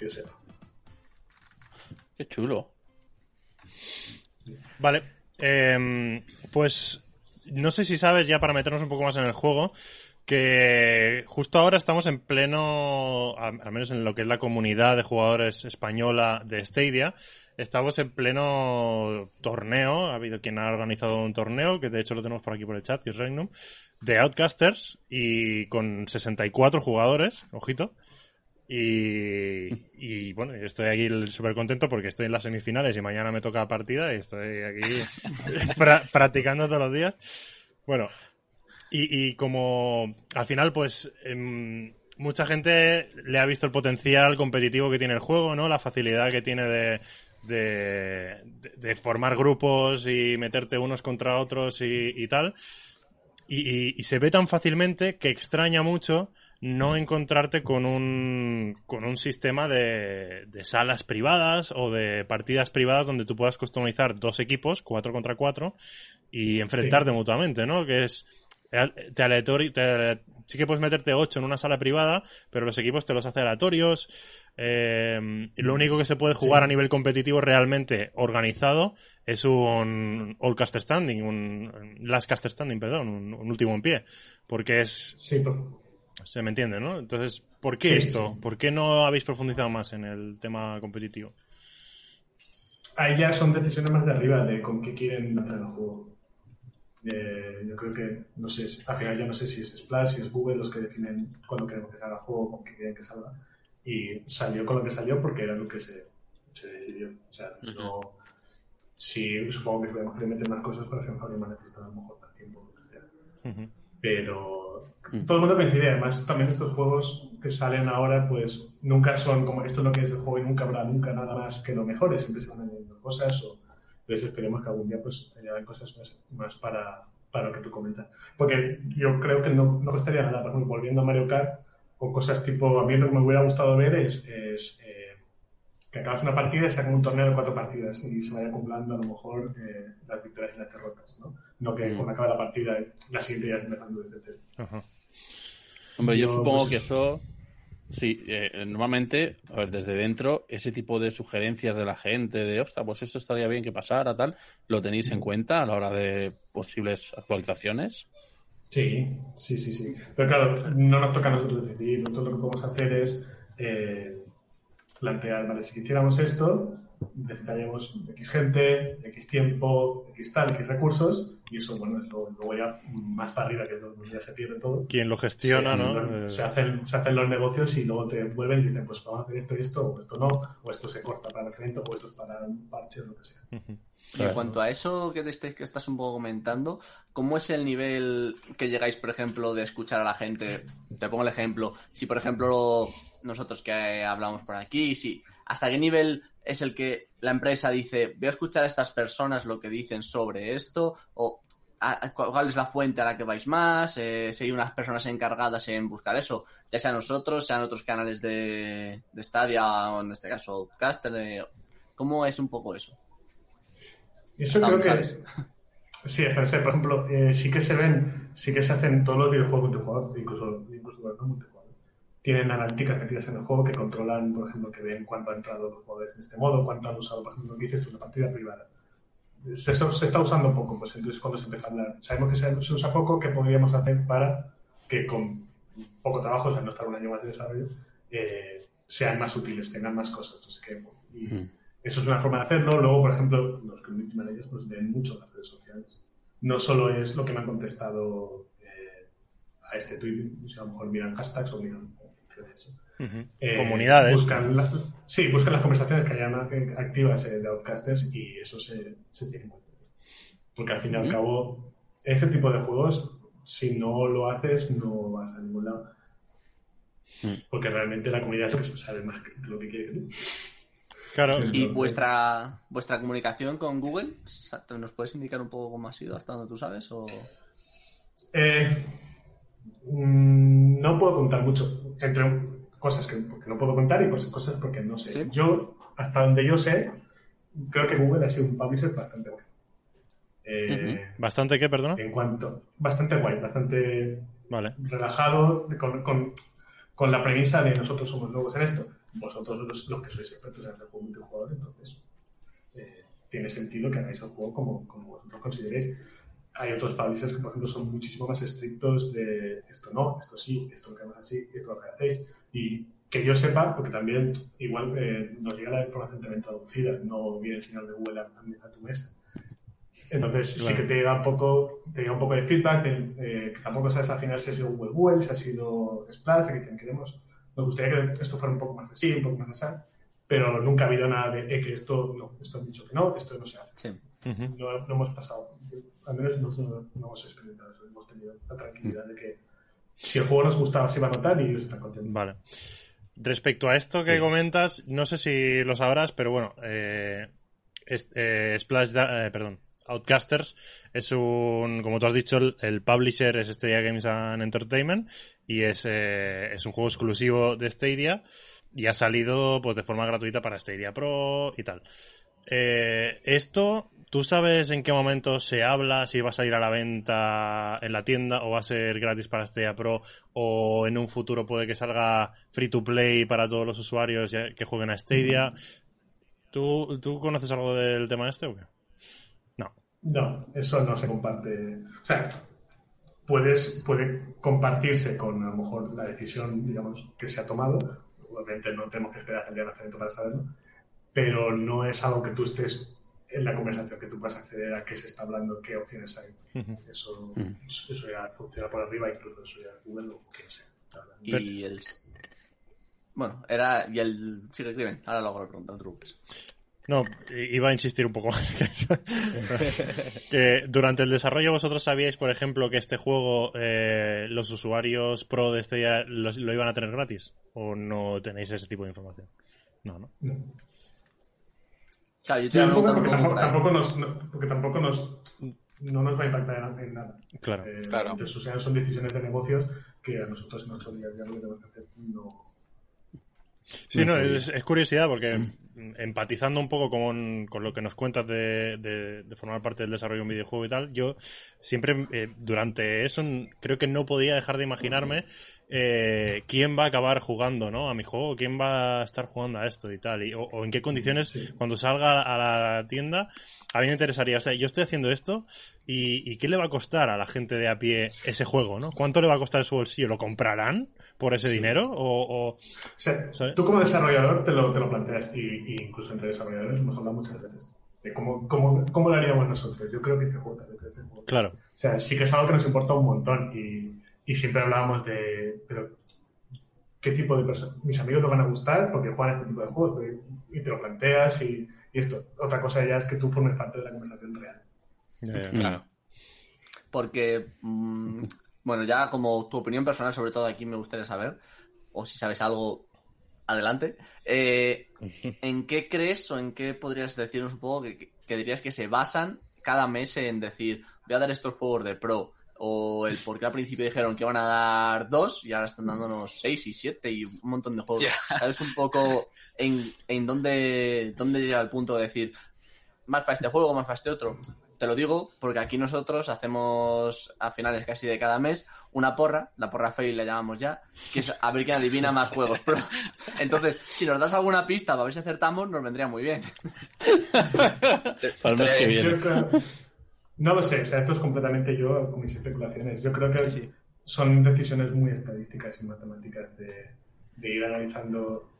que yo sepa. Qué chulo. Vale, em, pues no sé si sabes ya para meternos un poco más en el juego que justo ahora estamos en pleno, al al menos en lo que es la comunidad de jugadores española de Stadia, estamos en pleno torneo, ha habido quien ha organizado un torneo, que de hecho lo tenemos por aquí por el chat, que es Regnum, de Outcasters y con 64 jugadores, ojito. Y, *laughs* y, bueno, estoy aquí súper contento porque estoy en las semifinales y mañana me toca partida y estoy aquí *laughs* pra- practicando todos los días. Bueno, y, y como al final, pues em, mucha gente le ha visto el potencial competitivo que tiene el juego, ¿no? La facilidad que tiene de, de, de- formar grupos y meterte unos contra otros y, y tal. Y se ve tan fácilmente que extraña mucho no encontrarte con un, con un sistema de, de salas privadas o de partidas privadas donde tú puedas customizar dos equipos, cuatro contra cuatro, y enfrentarte mutuamente, ¿no? Que es te aleatori- te- sí que puedes meterte ocho en una sala privada, pero los equipos te los hace aleatorios. eh, lo único que se puede jugar Sí. a nivel competitivo realmente organizado es un All Caster Standing, un Last Caster Standing, perdón, un, un último en pie. Porque es, Sí, pero se me entiende, ¿no? Entonces, ¿por qué Sí, esto? sí. ¿Por qué no habéis profundizado más en el tema competitivo? ahí ya son decisiones más de arriba de con qué quieren lanzar el juego. Eh, yo creo que, no sé, si- al final ya no sé si es Splash, si es Google los que definen cuándo queremos que salga el juego, con qué quieren que salga. Y salió con lo que salió porque era lo que se, se decidió. O sea, no. Sí, supongo que podemos meter más cosas, pero al final va a lo mejor más tiempo. Ujú. Pero Mm. todo el mundo coincide. Además, también estos juegos que salen ahora, pues nunca son como esto es lo que es el juego y nunca habrá nunca nada más que lo mejor. Siempre se van añadiendo cosas. O, entonces esperemos que algún día pues añadan cosas más, más para, para lo que tú comentas. Porque yo creo que no, no costaría nada, por ejemplo, volviendo a Mario Kart, o cosas tipo, a mí lo que me hubiera gustado ver es, es, eh, que acabas una partida y sacas un torneo de cuatro partidas y se vaya acumulando a lo mejor eh, las victorias y las derrotas, ¿no? No que Mm. cuando acaba la partida, la siguiente ya es empezando desde cero. Ajá. Hombre, yo, Yo, supongo pues, que eso, sí, eh, normalmente, a ver, desde dentro, ese tipo de sugerencias de la gente, de, ostras, pues esto estaría bien que pasara, tal, ¿lo tenéis en cuenta a la hora de posibles actualizaciones? Sí, sí, sí, sí. Pero claro, no nos toca a nosotros decidir. Nosotros lo que podemos hacer es eh, plantear, vale, si hiciéramos esto, necesitaríamos X gente, X tiempo, X tal, X recursos, y eso, bueno, es luego, luego ya más para arriba, que ya se pierde todo. Quien lo gestiona, se, ¿no? Eh, Se hacen, se hacen los negocios y luego te vuelven y dicen, pues vamos a hacer esto y esto, o esto no, o esto se corta para el referente, o esto es para un parche, o lo que sea. ujú. Y en cuanto a eso que, te estés- que estás un poco comentando, ¿cómo es el nivel que llegáis, por ejemplo, de escuchar a la gente? Te pongo el ejemplo. Si, por ejemplo, nosotros que hablamos por aquí, si, ¿hasta qué nivel es el que la empresa dice, voy a escuchar a estas personas lo que dicen sobre esto? ¿O cuál es la fuente a la que vais más? Eh, si hay unas personas encargadas en buscar eso, ya sea nosotros, sean otros canales de, de Stadia o en este caso Caster. eh, ¿Cómo es un poco eso? Eso creo que. sabes. *laughs* Sí, hasta ese, por ejemplo, eh, sí que se ven, sí que se hacen todos los videojuegos multijugador, incluso, incluso los no. Tienen analíticas metidas en el juego que controlan, por ejemplo, que ven cuánto han entrado los jugadores en este modo, cuánto han usado, por ejemplo, lo que dices tú, una partida privada. Se, se está usando poco, pues entonces cuando se empieza a hablar, sabemos que se, se usa poco, ¿qué podríamos hacer para que con poco trabajo, o sea, no estar un año más de desarrollo, eh, sean más útiles, tengan más cosas, sé qué. Y, Mm. eso es una forma de hacerlo. Luego, por ejemplo, los community managers pues, ven mucho las redes sociales. No solo es lo que me han contestado eh, a este tweet, si a lo mejor miran hashtags o miran Eh, Comunidades. Buscan las, sí, buscan las conversaciones que hayan ac- activas eh, de outcasters y eso se, se tiene en cuenta. Porque al fin y al cabo, ese tipo de juegos, si no lo haces, no vas a ningún lado. Mm. Porque realmente la comunidad es lo que sabe más que lo que quiere que tú. Claro. ¿Y vuestra vuestra comunicación con Google? ¿Nos puedes indicar un poco cómo ha sido hasta donde tú sabes? O... Eh, mm, no puedo contar mucho. Entre cosas que porque no puedo contar y pues, cosas porque no sé. Sí. Yo, hasta donde yo sé, creo que Google ha sido un publisher bastante bueno. Eh, ¿bastante qué, perdona? En cuanto. Bastante guay, bastante Vale. relajado, con, con- con la premisa de nosotros somos nuevos en esto, vosotros los, los que sois expertos en hacer juego multijugador, entonces eh, tiene sentido que hagáis el juego como, como vosotros consideréis. Hay otros publishers que, por ejemplo, son muchísimo más estrictos de esto no, esto sí, esto lo así, esto lo que hacéis. Y que yo sepa, porque también igual eh, nos llega la información también traducida, no viene el señor de Google a, a tu mesa. Entonces sí Claro. que te da un poco, te da un poco de feedback, de, eh, que tampoco sabes al final si ha sido Google Google, si ha sido Splash, que dicen queremos, nos gustaría que esto fuera un poco más así, un poco más así, pero nunca ha habido nada de eh, que esto no, esto han dicho que no, esto no se hace. Sí. No, no hemos pasado, al menos nosotros no, no hemos experimentado eso, hemos tenido la tranquilidad de que si el juego nos gustaba se iba a notar y ellos están contentos. Vale. Respecto a esto que comentas, no sé si lo sabrás, pero bueno, eh, es- eh, Splash, Da- eh, perdón, Outcasters es un, como tú has dicho, el, el publisher es Stadia Games and Entertainment y es, eh, es un juego exclusivo de Stadia y ha salido pues de forma gratuita para Stadia Pro y tal. Eh, esto, ¿tú sabes en qué momento se habla si va a salir a la venta en la tienda o va a ser gratis para Stadia Pro o en un futuro puede que salga free to play para todos los usuarios que jueguen a Stadia? ¿Tú, ¿Tú conoces algo del tema este o qué? No. No, eso no se comparte. O sea, puedes, puede compartirse con a lo mejor la decisión, digamos, que se ha tomado. Obviamente no tenemos que esperar hasta el día de lanzamiento para saberlo, pero no es algo que tú estés en la conversación, que tú puedas acceder a qué se está hablando, qué opciones hay. Eso, eso ya funciona por arriba, incluso eso ya Google o quien sea. la. Y el... Bueno, era... Y el... Sigue escriben. Ahora lo pregunto, no te preocupes. No, iba a insistir un poco *laughs* más que eso. *laughs* que durante el desarrollo vosotros sabíais, por ejemplo, que este juego eh, los usuarios pro de este los- lo iban a tener gratis o no tenéis ese tipo de información. No, no. Claro, yo te Sí, poco un porque poco tampoco, nos, no- porque tampoco nos no nos va a impactar en, nada. Claro. Eh, Claro. Entonces, o sea, son decisiones de negocios que a nosotros en nuestro día a día lo que tenemos que hacer no. Sí, no, es, es curiosidad porque empatizando un poco con, con lo que nos cuentas de, de- de formar parte del desarrollo de un videojuego y tal, yo siempre eh, durante eso creo que no podía dejar de imaginarme eh, quién va a acabar jugando ¿no? a mi juego, quién va a estar jugando a esto y tal, y, o, o en qué condiciones Sí. cuando salga a la tienda. A mí me interesaría, o sea, yo estoy haciendo esto y, y ¿qué le va a costar a la gente de a pie ese juego? ¿no? ¿Cuánto le va a costar su bolsillo? ¿Lo comprarán por ese dinero? ¿O, o- O sea, ¿Sabes? tú como desarrollador te lo, te lo planteas, y, y incluso entre desarrolladores hemos hablado muchas veces de cómo, cómo, cómo lo haríamos nosotros. Yo creo que este juego, yo creo que este juego. Claro. O sea, sí que es algo que nos importa un montón y, y siempre hablábamos de, pero, ¿qué tipo de personas? Mis amigos nos van a gustar porque juegan este tipo de juegos y, y te lo planteas y, y esto. Otra cosa ya es que tú formes parte de la conversación real. Ya, ya. Claro. Porque, mm, bueno, ya como tu opinión personal, sobre todo aquí me gustaría saber, o si sabes algo, adelante. eh, ¿En qué crees o en qué podrías decirnos un poco que- que dirías que se basan cada mes en decir, voy a dar estos juegos de pro? O el por qué al principio dijeron que iban a dar dos y ahora están dándonos seis y siete y un montón de juegos. ¿Sabes un poco en, en dónde, dónde llega el punto de decir, más para este juego, más para este otro? Te lo digo porque aquí nosotros hacemos a finales casi de cada mes una porra, la porra fail la llamamos ya, que es a ver quién adivina más juegos. Pero, entonces, si nos das alguna pista para ver si acertamos, nos vendría muy bien. Para el mes que viene. No lo sé, o sea, esto es completamente yo con mis especulaciones. Yo creo que Sí, sí. son decisiones muy estadísticas y matemáticas de, de ir analizando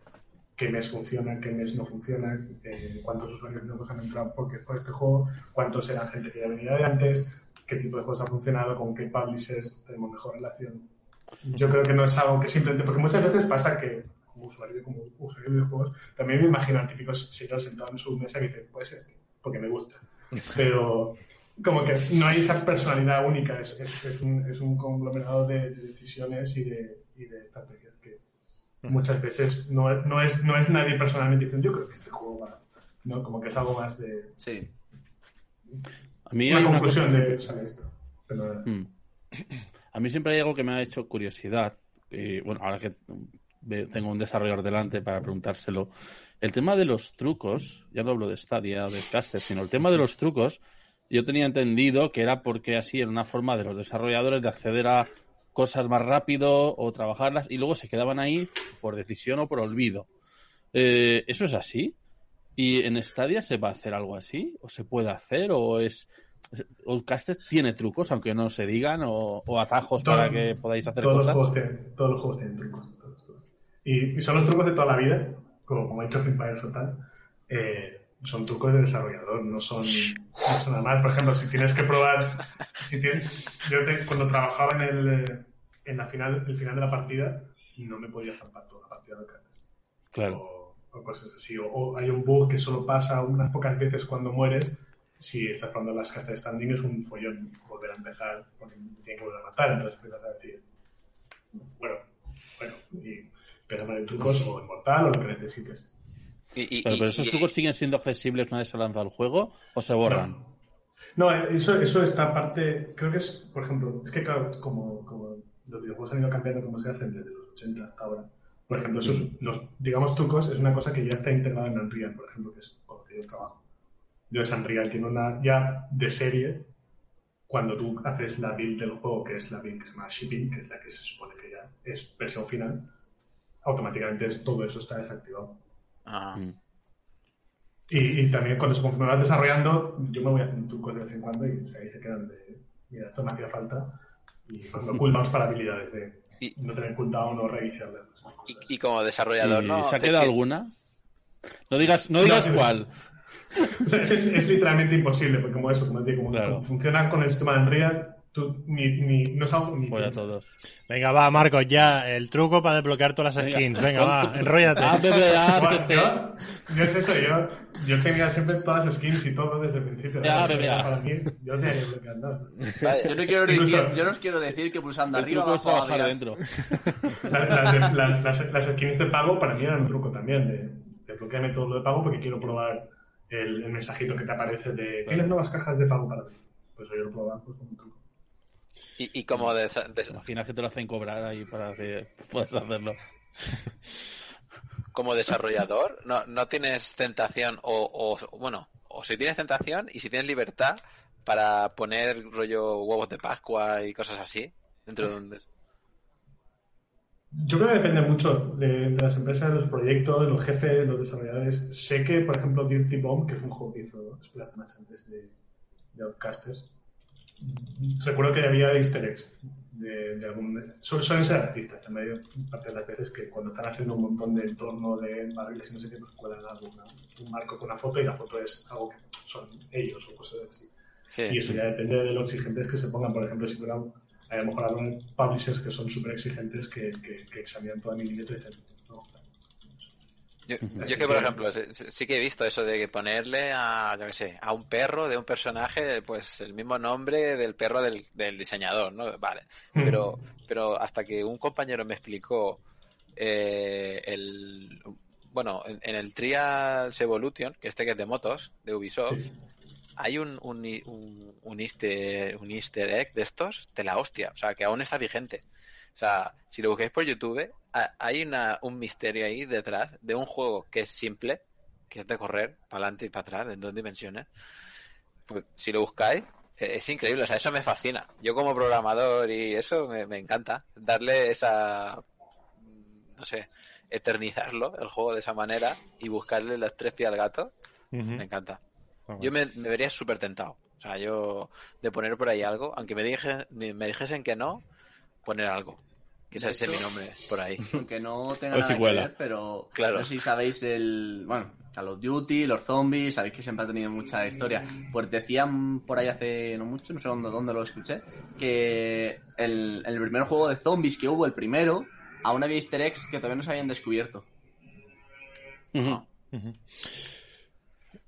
qué mes funciona, qué mes no funciona, eh, cuántos usuarios nuevos han entrado por, por este juego, cuántos eran gente que ya venía de antes, qué tipo de juegos ha funcionado, con qué publishers tenemos mejor relación. Yo creo que no es algo que simplemente, porque muchas veces pasa que como usuario, como usuario de videojuegos, también me imagino al típico señor sentado en su mesa que dice, pues este, porque me gusta. Pero como que no hay esa personalidad única, es, es, es un, es un conglomerado de, de decisiones y de, y de estrategias que muchas veces no, no, es, no es nadie personalmente diciendo yo creo que este juego va, ¿no? Como que es algo más de Sí. A mí una conclusión de sale esto. Pero, Mm. A mí siempre hay algo que me ha hecho curiosidad. Y bueno, ahora que tengo un desarrollador delante para preguntárselo. El tema de los trucos, ya no hablo de Stadia o de Caster, sino el tema de los trucos, yo tenía entendido que era porque así era una forma de los desarrolladores de acceder a cosas más rápido o trabajarlas y luego se quedaban ahí por decisión o por olvido. Eh, ¿Eso es así? ¿Y en Stadia se va a hacer algo así? ¿O se puede hacer? ¿O es Outcaster tiene trucos, aunque no se digan, o, o atajos Todo- para que podáis hacer todos, los cosas. juegos tienen, todos los juegos tienen trucos. todos, todos. Y, y son los trucos de toda la vida, como, como Age of Empires o tal. eh, son trucos de desarrollador, no son, no son nada más. Por ejemplo, si tienes que probar. Si tienes, yo te- cuando trabajaba en, el, eh, en la final, el final de la partida, no me podía zampar toda la partida de cartas. Claro. o, o cosas así. O, o hay un bug que solo pasa unas pocas veces cuando mueres. Si estás jugando las castas standing es un follón volver a empezar porque tienen que volver a matar. Entonces empiezas a decir, bueno, bueno, y empiezas a poner trucos o en mortal o lo que necesites. Y, y- Pero, pero esos y- trucos siguen siendo accesibles una vez se ha lanzado el juego o se borran. No, eso, eso está aparte, creo que es, por ejemplo, es que claro, como, como los videojuegos han ido cambiando como se hacen desde los 80 hasta ahora, por ejemplo, esos, los, digamos, trucos es una cosa que ya está integrada en Unreal, por ejemplo, que es te dio trabajo. Entonces Unreal tiene una ya de serie, cuando tú haces la build del juego, que es la build que se llama shipping, que es la que se supone que ya es versión final, automáticamente es- todo eso está desactivado. Ah. Mm. Y, y también cuando se conforme vas desarrollando, yo me voy haciendo trucos de vez en cuando y o sea, ahí se quedan de, mira, esto me hacía falta. Y cuando *laughs* cooldowns para habilidades de Y- no tener cooldown o reiniciarlas. esas Y, y como desarrollador, ¿Y ¿no? ¿Se ha quedado alguna? No digas, no digas No, cuál. *laughs* Es, es literalmente imposible, porque como eso, como, te digo, como, Claro. como funciona con el sistema de Unreal, tú ni, ni, no es algo ni Voy a todos. Venga, va, Marcos, ya, el truco para desbloquear todas las Venga, skins. Venga, va, *laughs* enróllate. Ah, Bueno, yo, yo es eso, yo, yo tenía siempre todas las skins y todo desde el principio. Ya, bebé, ya. Para mí, yo no tenía que bloquear nada. Vaya. Yo no, quiero Incluso- yo no os quiero decir que pulsando El arriba abajo trabajar abrir- dentro. Las, las, de- las- las- las skins de pago para mí eran un truco también, de, de bloquearme todo lo de pago porque quiero probar el, el mensajito que te aparece de tienes nuevas cajas de pago para ti. Pues yo lo probaba pues, como un truco. Y, y como de, de- Imaginas que te lo hacen cobrar ahí para que puedas hacerlo. como desarrollador, no, no tienes tentación o, o, bueno, o si tienes tentación y si tienes libertad para poner rollo huevos de Pascua y cosas así dentro de un... Yo creo que depende mucho de, de las empresas, de los proyectos, de los jefes, de los desarrolladores. Sé que, por ejemplo, Dirty Bomb, que fue un juego que hizo Splash antes de, de Outcasters, recuerdo que había easter eggs de, de algún... Suelen, ser artistas, la mayor parte de las veces que cuando están haciendo un montón de entorno de barriles y no sé qué, pues cuelan algo, una- un marco con una foto y la foto es algo que son ellos o cosas así. Sí. Y eso ya depende de lo exigentes que se pongan. Por ejemplo, si fuera, a lo mejor habrán publishers que son súper exigentes que, que, que examinan todo a milímetro y dicen, Yo, que, por ejemplo, sí, sí que he visto eso de que ponerle a, yo qué sé, a un perro de un personaje, pues el mismo nombre del perro del, del diseñador, ¿no? Vale. Pero, pero hasta que un compañero me explicó eh, el, bueno, en, en el Trials Evolution, que este que es de motos, de Ubisoft, Sí. hay un, un, un, un easter, un easter egg de estos de la hostia, o sea, que aún está vigente. O sea, si lo buscáis por YouTube, ha- hay una, un misterio ahí detrás de un juego que es simple, que es de correr para adelante y para atrás, en dos dimensiones. Pues, si lo buscáis, eh, es increíble, o sea, eso me fascina. Yo como programador y eso me, me encanta, darle esa, no sé, eternizarlo, el juego de esa manera, y buscarle los tres pies al gato, me encanta. Yo me, me vería súper tentado. O sea, yo de poner por ahí algo, aunque me, dije, me me dijesen que no, poner algo. Que De ese es mi nombre por ahí. *laughs* Aunque no tenga nada si que ver, pero Claro. no sé si sabéis el, bueno, Call of Duty, los zombies, sabéis que siempre ha tenido mucha historia. Pues decían por ahí hace no mucho, no sé dónde, dónde lo escuché, que el, el primer juego de zombies que hubo, el primero, aún había easter eggs que todavía no se habían descubierto. Ujú.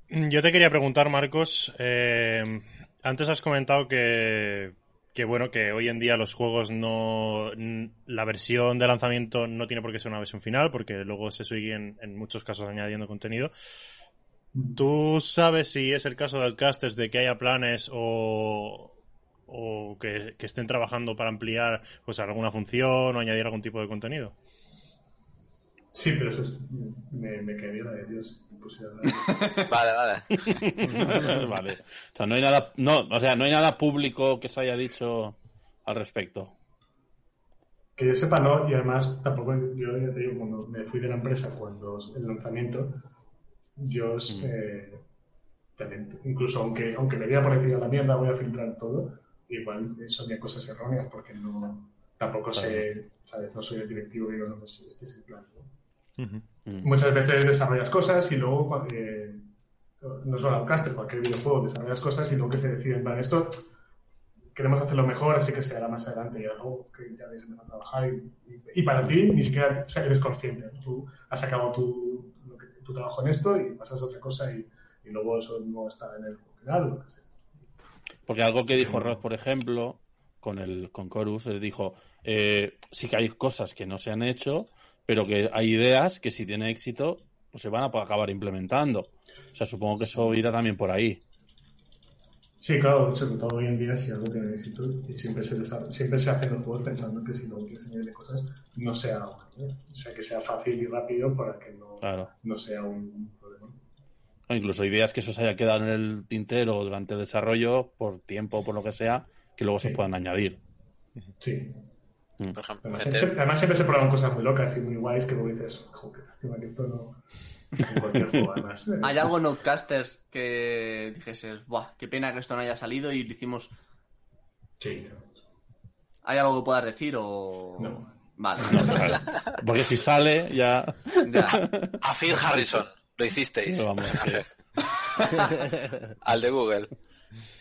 Yo te quería preguntar, Marcos, eh, antes has comentado que, que, bueno, que hoy en día los juegos no, la versión de lanzamiento no tiene por qué ser una versión final, porque luego se siguen en muchos casos añadiendo contenido. ¿Tú sabes si es el caso de Outcasters de que haya planes o, o que, que estén trabajando para ampliar pues alguna función o añadir algún tipo de contenido? Sí, pero eso es, me, me caería la de Dios. Pues, ya- *laughs* Vale, vale. *laughs* vale. O sea, no hay nada, no, o sea, no hay nada público que se haya dicho al respecto. Que yo sepa, no, y además tampoco, yo ya te digo, cuando me fui de la empresa, cuando el lanzamiento, yo eh, también, incluso aunque, aunque me diera por decir a la mierda, voy a filtrar todo, igual son ya cosas erróneas porque no, tampoco sé, ¿sabes? No soy el directivo y digo, no, pues este es el plan, ¿no? Mm. Muchas veces desarrollas cosas y luego, eh, no solo Outcaster, cualquier videojuego, desarrollas cosas y luego que se decide, en plan, esto queremos hacerlo mejor, así que se hará más adelante y algo que ya habéis empezado a trabajar. Y, y- y para ti ni siquiera eres consciente. ¿no? Tú has acabado tu, lo que- tu trabajo en esto y pasas a otra cosa y, y luego eso no está en el juego final o lo que sea. Porque algo que dijo Ross, por ejemplo, con el con Chorus, él dijo, eh, sí que hay cosas que no se han hecho, pero que hay ideas que si tienen éxito, pues se van a acabar implementando. O sea, supongo que eso irá también por ahí. Sí, claro, sobre todo hoy en día si algo tiene éxito y siempre se, siempre se hacen los juegos pensando que si luego quieres añadir cosas no sea ¿no? o sea que sea fácil y rápido para que no, Claro. no sea un problema. O incluso ideas que eso se haya quedado en el tintero durante el desarrollo, por tiempo o por lo que sea, que luego se puedan añadir. Sí. Mm. Por ejemplo, Además, meter- siempre, además siempre se prueban cosas muy locas y muy guays que luego dices, joder, qué lástima que esto no... En cualquier juego, además. ¿Hay algo en Outcasters que dijeses, buah, qué pena que esto no haya salido y lo hicimos? Sí. ¿Hay algo que puedas decir o...? No. Vale. *laughs* Claro. Porque si sale, ya. ya. *laughs* A Phil Harrison, lo hicisteis. Lo vamos a hacer. *laughs* Al de Google.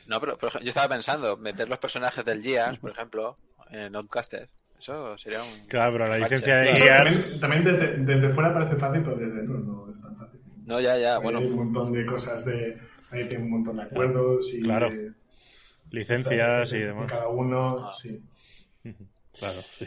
No, pero, por ejemplo, yo estaba pensando, meter los personajes del Gears, por ejemplo, en Outcaster. Eso sería un. Claro, pero la licencia de Gears... también, también desde, desde fuera parece fácil, pero desde dentro no es tan fácil. No, ya, ya, Hay bueno. un montón de cosas de... Ahí tiene un montón de acuerdos y... Claro. de- licencias y de demás. Cada uno, Ah. sí. *laughs* Claro, sí.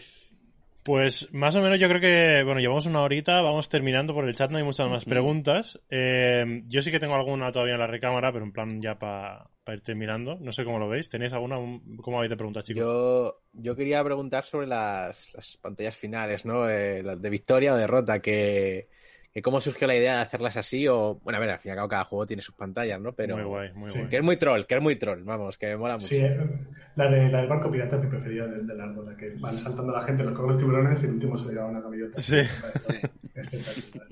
Pues más o menos yo creo que, bueno, llevamos una horita, vamos terminando por el chat, no hay muchas más preguntas. Eh, yo sí que tengo alguna todavía en la recámara, pero en plan ya para ir terminando. No sé cómo lo veis. ¿Tenéis alguna? ¿Cómo habéis de preguntar, chicos? Yo, yo quería preguntar sobre las, las pantallas finales, ¿no? Eh, las de victoria o derrota, que, que cómo surgió la idea de hacerlas así o... Bueno, a ver, al fin y al cabo cada juego tiene sus pantallas, ¿no? Pero... Muy guay, muy Sí. guay. Que es muy troll, que es muy troll, vamos, que me mola mucho. Sí, eh, la, de, la del barco pirata es mi preferida del, del árbol, la que van saltando la gente, los cocos tiburones y el último se le lleva una gaviota. Sí. *laughs* Espectacular.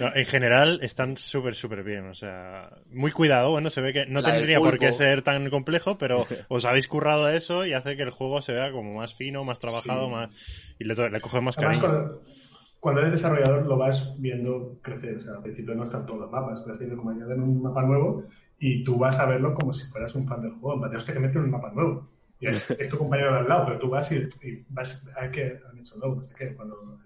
No, en general están súper, súper bien. O sea, muy cuidado. Bueno, se ve que no La tendría por qué ser tan complejo, pero *laughs* os habéis currado eso y hace que el juego se vea como más fino, más trabajado, Sí. más y le, to- le coge más Además, cariño. cuando, cuando eres desarrollador lo vas viendo crecer. O sea, al principio no están todos los mapas, vas viendo cómo añaden un mapa nuevo y tú vas a verlo como si fueras un fan del juego. En plan, hostia, que meten un mapa nuevo. Y es, *laughs* es tu compañero de al lado, pero tú vas y, y vas a ver que han hecho nuevo. No sé qué. Cuando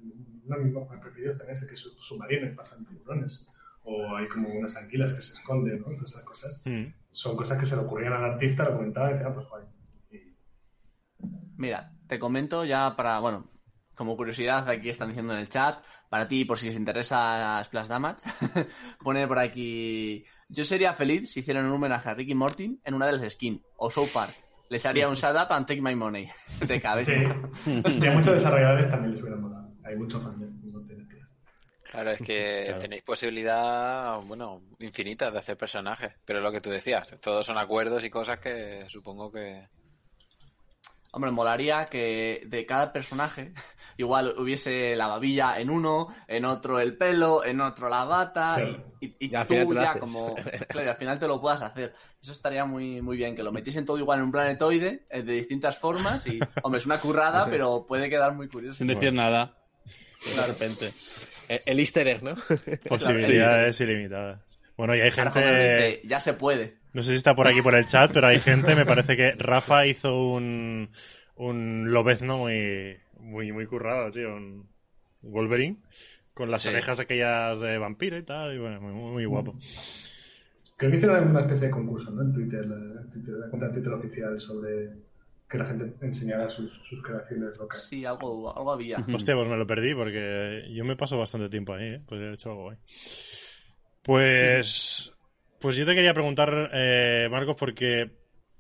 uno de mis mapas preferidos también es el que es submarino y pasan tiburones. O hay como unas anguilas que se esconden, ¿no? Todas esas cosas. Mm. Son cosas que se le ocurrían al artista, lo comentaba y decía, ah, pues guay. Y- Mira, te comento ya para, bueno, como curiosidad, aquí están diciendo en el chat, para ti, por si les interesa Splash Damage, *laughs* pone por aquí, yo sería feliz si hicieran un homenaje a Ricky Morty en una de las skins, o South Park. Les haría un *laughs* shut up and take my money. *laughs* De cabeza. Sí. Y a muchos desarrolladores también les hubiera molado. Hay mucho fan de no tener pies. Claro, es que *laughs* Claro. tenéis posibilidad, bueno, infinita de hacer personajes. Pero es lo que tú decías, todos son acuerdos y cosas que supongo que... Hombre, molaría que de cada personaje *laughs* igual hubiese la babilla en uno, en otro el pelo, en otro la bata Sí. y, y- y Y al tú final te lo ya haces. como... *laughs* Claro, y al final te lo puedas hacer. Eso estaría muy, muy bien, que lo metiesen todo igual en un planetoide eh, de distintas formas y, hombre, es una currada, pero puede quedar muy curioso. Sin decir nada. De repente. El, el easter egg, ¿no? *laughs* Posibilidades ilimitadas. Bueno, y hay gente. ya se puede. No sé si está por aquí por el chat, pero hay gente, me parece que Rafa hizo un, un lobezno muy, muy, muy currado, tío. Un Wolverine. Con las Sí. orejas aquellas de vampiro y tal. Y bueno, muy, muy guapo. Creo que hicieron una especie de concurso ¿no? en Twitter, la, en Twitter, la cuenta de Twitter oficial sobre que la gente enseñara sus, sus creaciones locales. Sí, algo, algo había. Hostia, pues me lo perdí porque yo me paso bastante tiempo ahí, ¿eh? Pues he hecho algo guay. Pues, pues yo te quería preguntar, eh, Marcos, porque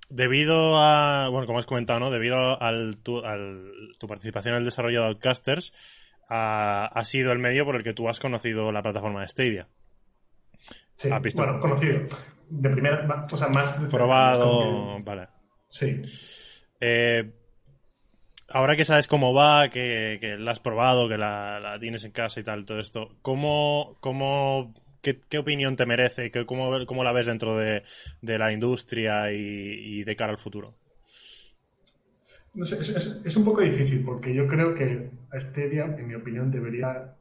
debido a, bueno, como has comentado, ¿no? Debido al tu, al- tu participación en el desarrollo de Outcasters, ha, ha sido el medio por el que tú has conocido la plataforma de Stadia. Sí, ¿Has visto? bueno, conocido. De primera, o sea, más... de- Probado, vale. Sí. Eh, ahora que sabes cómo va, que, la has probado, que la, tienes en casa y tal, todo esto, ¿cómo, cómo, qué, opinión te merece? ¿Qué, cómo, la ves dentro de, la industria y, de cara al futuro? No sé, es, un poco difícil porque yo creo que Stadia, en mi opinión, debería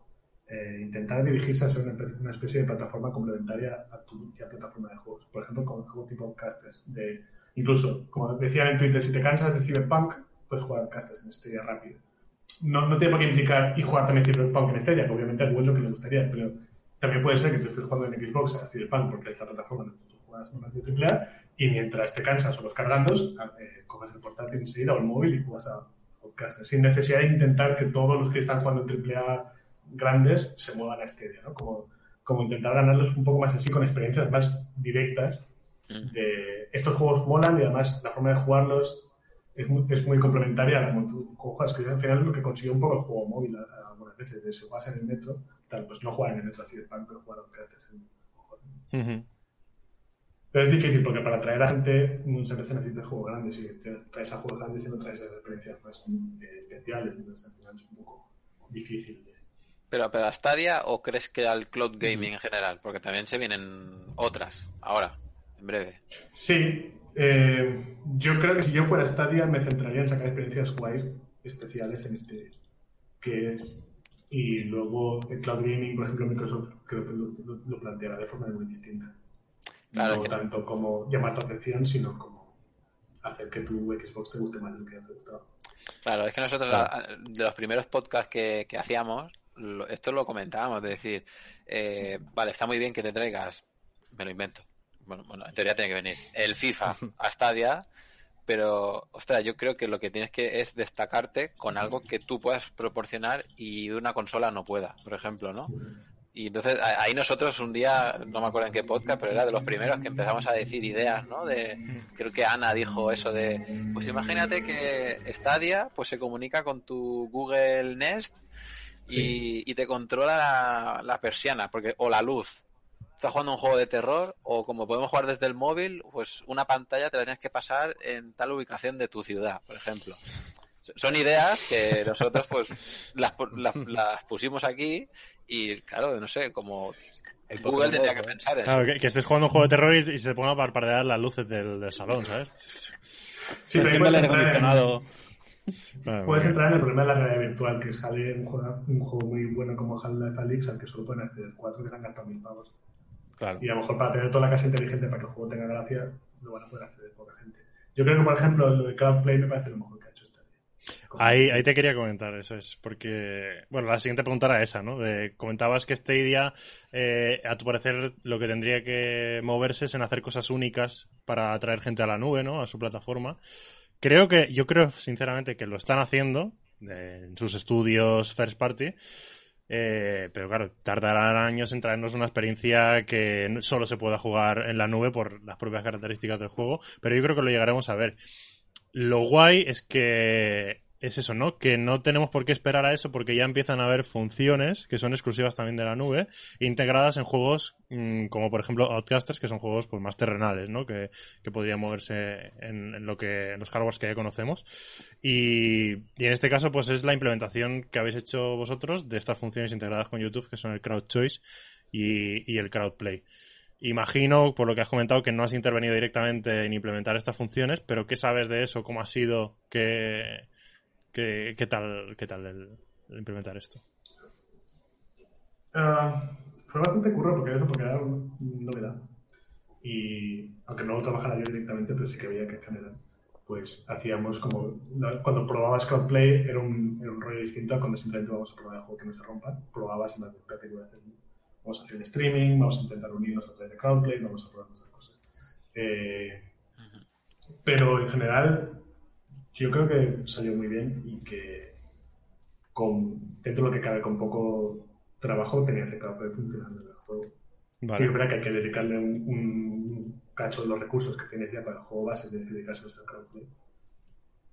eh, intentar dirigirse a ser una, especie- de plataforma complementaria a tu plataforma de juegos. Por ejemplo, con algún tipo de casters. De, incluso, como decían en Twitter, si te cansas de Cyberpunk, puedes jugar casters en Stadia rápido. No, no tiene por qué implicar y jugar también Cyberpunk en Stadia, que obviamente es lo que le gustaría, pero también puede ser que tú estés jugando en Xbox a Cyberpunk porque es la plataforma que tú juegas más de AAA y mientras te cansas o los cargando, eh, coges el portátil enseguida o el móvil y juegas a podcasters, sin necesidad de intentar que todos los que están jugando en AAA grandes se muevan a Stadia, ¿no? Como, como intentar ganarlos un poco más así con experiencias más directas de estos juegos molan y además la forma de jugarlos es muy, es muy complementaria a como tú juegas, que al final es lo que consiguió un poco el juego móvil a- a algunas veces, de si juegas en el metro, tal, pues no jugar en el metro así de pan, pero jugar a podcasters en- Ujú. pero es difícil porque para atraer a gente muchas veces necesitas juegos grandes y te traes a juegos grandes y no traes esas experiencias más eh, especiales. Entonces al final es un poco difícil. de- Pero, pero a Stadia o crees que al cloud gaming en general? Porque también se vienen otras, ahora, en breve. Sí, eh, yo creo que si yo fuera Stadia me centraría en sacar experiencias guays especiales en este que es y luego el cloud gaming, por ejemplo, Microsoft creo que lo, lo- lo planteará de forma muy distinta. Claro, no que- tanto como llamar tu atención, sino como hacer que tu Xbox te guste más de lo que ya te gustaba. Claro, es que nosotros, de los primeros podcasts que, que hacíamos, lo- esto lo comentábamos, de decir, eh, vale, está muy bien que te traigas, me lo invento, bueno, bueno, en teoría tiene que venir, el FIFA a Stadia, pero, ostras, yo creo que lo que tienes que es destacarte con algo que tú puedas proporcionar y una consola no pueda, por ejemplo, ¿no? Y entonces ahí nosotros un día, no me acuerdo en qué podcast, pero era de los primeros que empezamos a decir ideas, ¿no? De, creo que Ana dijo eso de, pues imagínate que Stadia pues se comunica con tu Google Nest y, y te controla la, la persiana, porque o la luz. Estás jugando un juego de terror o como podemos jugar desde el móvil, pues una pantalla te la tienes que pasar en tal ubicación de tu ciudad, por ejemplo. Son ideas que nosotros pues *laughs* las, pu- las, las pusimos aquí y claro, no sé, como El Google tendría que pensar eso. que, que estés jugando un juego de terror y, y se ponga a parpadear las luces del, del salón, ¿sabes? Sí, pero el puedes en, acondicionado. *laughs* Puedes entrar en el problema de la realidad virtual, que sale un juego, un juego muy bueno como Half-Life Alyx al que solo pueden acceder cuatro que se han gastado mil pavos. Claro. Y a lo mejor para tener toda la casa inteligente para que el juego tenga gracia, no van a poder acceder poca gente. Yo creo que, por ejemplo, lo de Crowdplay me parece lo mejor que ha hecho. Como- Ahí, ahí te quería comentar, eso es, porque, bueno, la siguiente pregunta era esa, ¿no? De, comentabas que Stadia, eh, a tu parecer, lo que tendría que moverse es en hacer cosas únicas para atraer gente a la nube, ¿no? A su plataforma. Creo que, yo creo, sinceramente, que lo están haciendo eh, en sus estudios first party, eh, pero claro, tardarán años en traernos una experiencia que solo se pueda jugar en la nube por las propias características del juego, pero yo creo que lo llegaremos a ver. Lo guay es que es eso, ¿no? Que no tenemos por qué esperar a eso porque ya empiezan a haber funciones que son exclusivas también de la nube, integradas en juegos mm, como por ejemplo Outcasters, que son juegos pues más terrenales, ¿no? Que, que podrían moverse en, lo que en los hardwares que ya conocemos. Y, y en este caso, pues es la implementación que habéis hecho vosotros de estas funciones integradas con YouTube, que son el Crowd Choice y, y el Crowd Play. Imagino, por lo que has comentado, que no has intervenido directamente en implementar estas funciones, pero ¿qué sabes de eso? ¿Cómo ha sido? ¿Qué, qué, qué tal, qué tal el, el implementar esto? Ah, fue bastante curro porque eso, porque era una novedad. Y aunque no lo trabajara yo directamente, pero sí que veía que en general, pues hacíamos como. la- Cuando probabas Crowdplay era un, era un rollo distinto a cuando simplemente vamos a probar el juego que no se rompa. Probabas y vamos a hacer el streaming, vamos a intentar unirnos a través de Crowdplay, vamos a probar muchas cosas. Eh, pero en general, yo creo que salió muy bien y que con, dentro de lo que cabe con poco trabajo tenía ese Crowdplay funcionando en el juego. Sí, Vale. es verdad que hay que dedicarle un, un cacho de los recursos que tienes ya para el juego base, tienes que dedicárselos al crowdplay.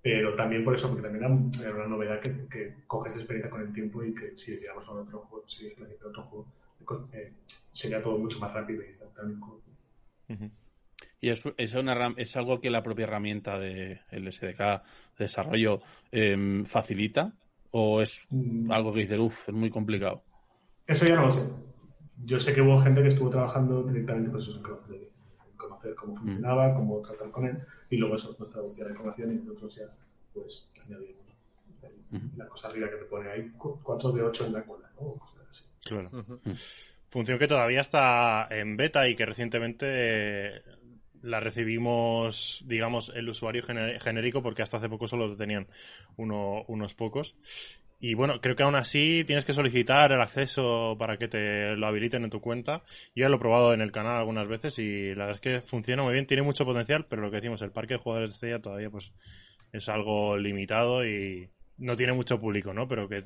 Pero también por eso, porque también era, una novedad que, que coges experiencia con el tiempo y que si llegamos a otro juego, si es otro juego, eh, sería todo mucho más rápido y instantáneo. Ujú. Y es, es, una, herram- es algo que la propia herramienta de el SDK de desarrollo em, facilita o es Mm, algo que dice, uff, es muy complicado. Eso ya no lo sé. Yo sé que hubo gente que estuvo trabajando directamente con eso en conocer cómo funcionaba, cómo tratar con él, y luego eso nos traducía la información y nosotros ya, pues, añadimos ahí la cosa arriba que te pone ahí, 4 de 8 en la cola, ¿no? O cosas así. Claro. Función que todavía está en beta y que recientemente eh, la recibimos, digamos, el usuario gené- genérico porque hasta hace poco solo lo tenían uno- unos pocos. Y bueno, creo que aún así tienes que solicitar el acceso para que te lo habiliten en tu cuenta. Yo ya lo he probado en el canal algunas veces y la verdad es que funciona muy bien, tiene mucho potencial, pero lo que decimos, el parque de jugadores de Estrella todavía pues es algo limitado y no tiene mucho público, ¿no? Pero que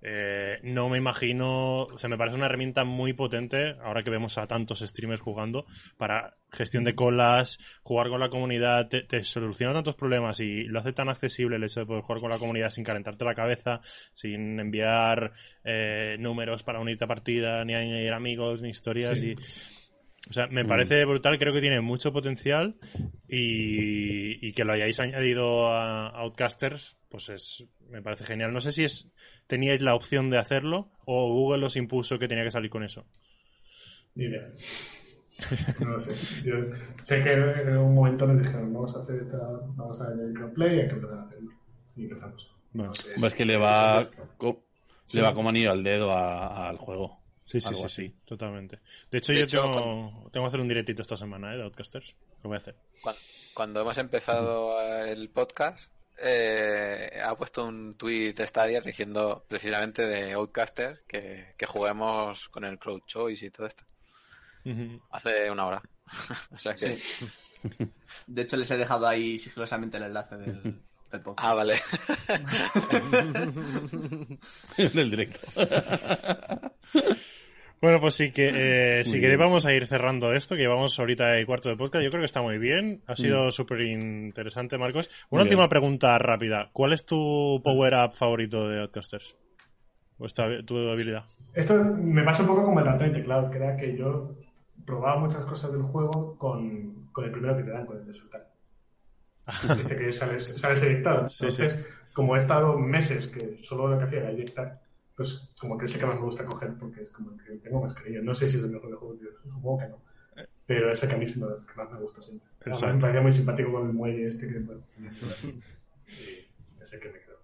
eh, no me imagino, o sea, me parece una herramienta muy potente ahora que vemos a tantos streamers jugando para gestión de colas, jugar con la comunidad, te, te soluciona tantos problemas y lo hace tan accesible el hecho de poder jugar con la comunidad sin calentarte la cabeza, sin enviar eh, números para unirte a partida, ni añadir amigos, ni historias Sí. y... O sea, me parece brutal, creo que tiene mucho potencial y, y que lo hayáis añadido a Outcasters, pues es, me parece genial. No sé si es teníais la opción de hacerlo o Google os impuso que tenía que salir con eso. Ni idea. No lo sé. Yo sé que en un momento nos dijeron, vamos a hacer esta, vamos a añadir crowdplay y hay que empezar a hacerlo. Y empezamos. Bueno. No sé Ves si- que le va, co- Sí. le va como anillo al dedo al juego. Sí, sí, sí, sí, totalmente. De hecho, De yo hecho, tengo, tengo que hacer un directito esta semana, ¿eh? De Outcasters. Lo voy a hacer. Cuando, cuando hemos empezado el podcast, eh, ha puesto un tweet Stadia diciendo precisamente de Outcaster que, que juguemos con el Crowd Choice y todo esto. Hace una hora. *laughs* o sea que De hecho, les he dejado ahí sigilosamente el enlace del, *laughs* podcast. Ah, vale. *laughs* en el directo. *laughs* Bueno, pues sí que eh, si queréis bien. vamos a ir cerrando esto, que llevamos ahorita y cuarto de podcast. Yo creo que está muy bien. Ha sido Mm. súper interesante, Marcos. Una Muy última bien. pregunta rápida. ¿Cuál es tu power up favorito de Outcasters? ¿O esta, tu habilidad? Esto me pasa un poco como el y teclado, que era que yo probaba muchas cosas del juego con, con el primero que te dan, con el de saltar. Dice que sales, sales eyectado. Sí, Entonces, como he estado meses que solo lo que hacía era eyectar, pues como que es el que más me gusta coger porque es como el que tengo más cariño. No sé si es el mejor de juego, yo supongo que no. Pero es el que a mí sí me- que más me gusta siempre. Además, me parecía muy simpático con el muelle este que... Bueno, y es el que me quedó.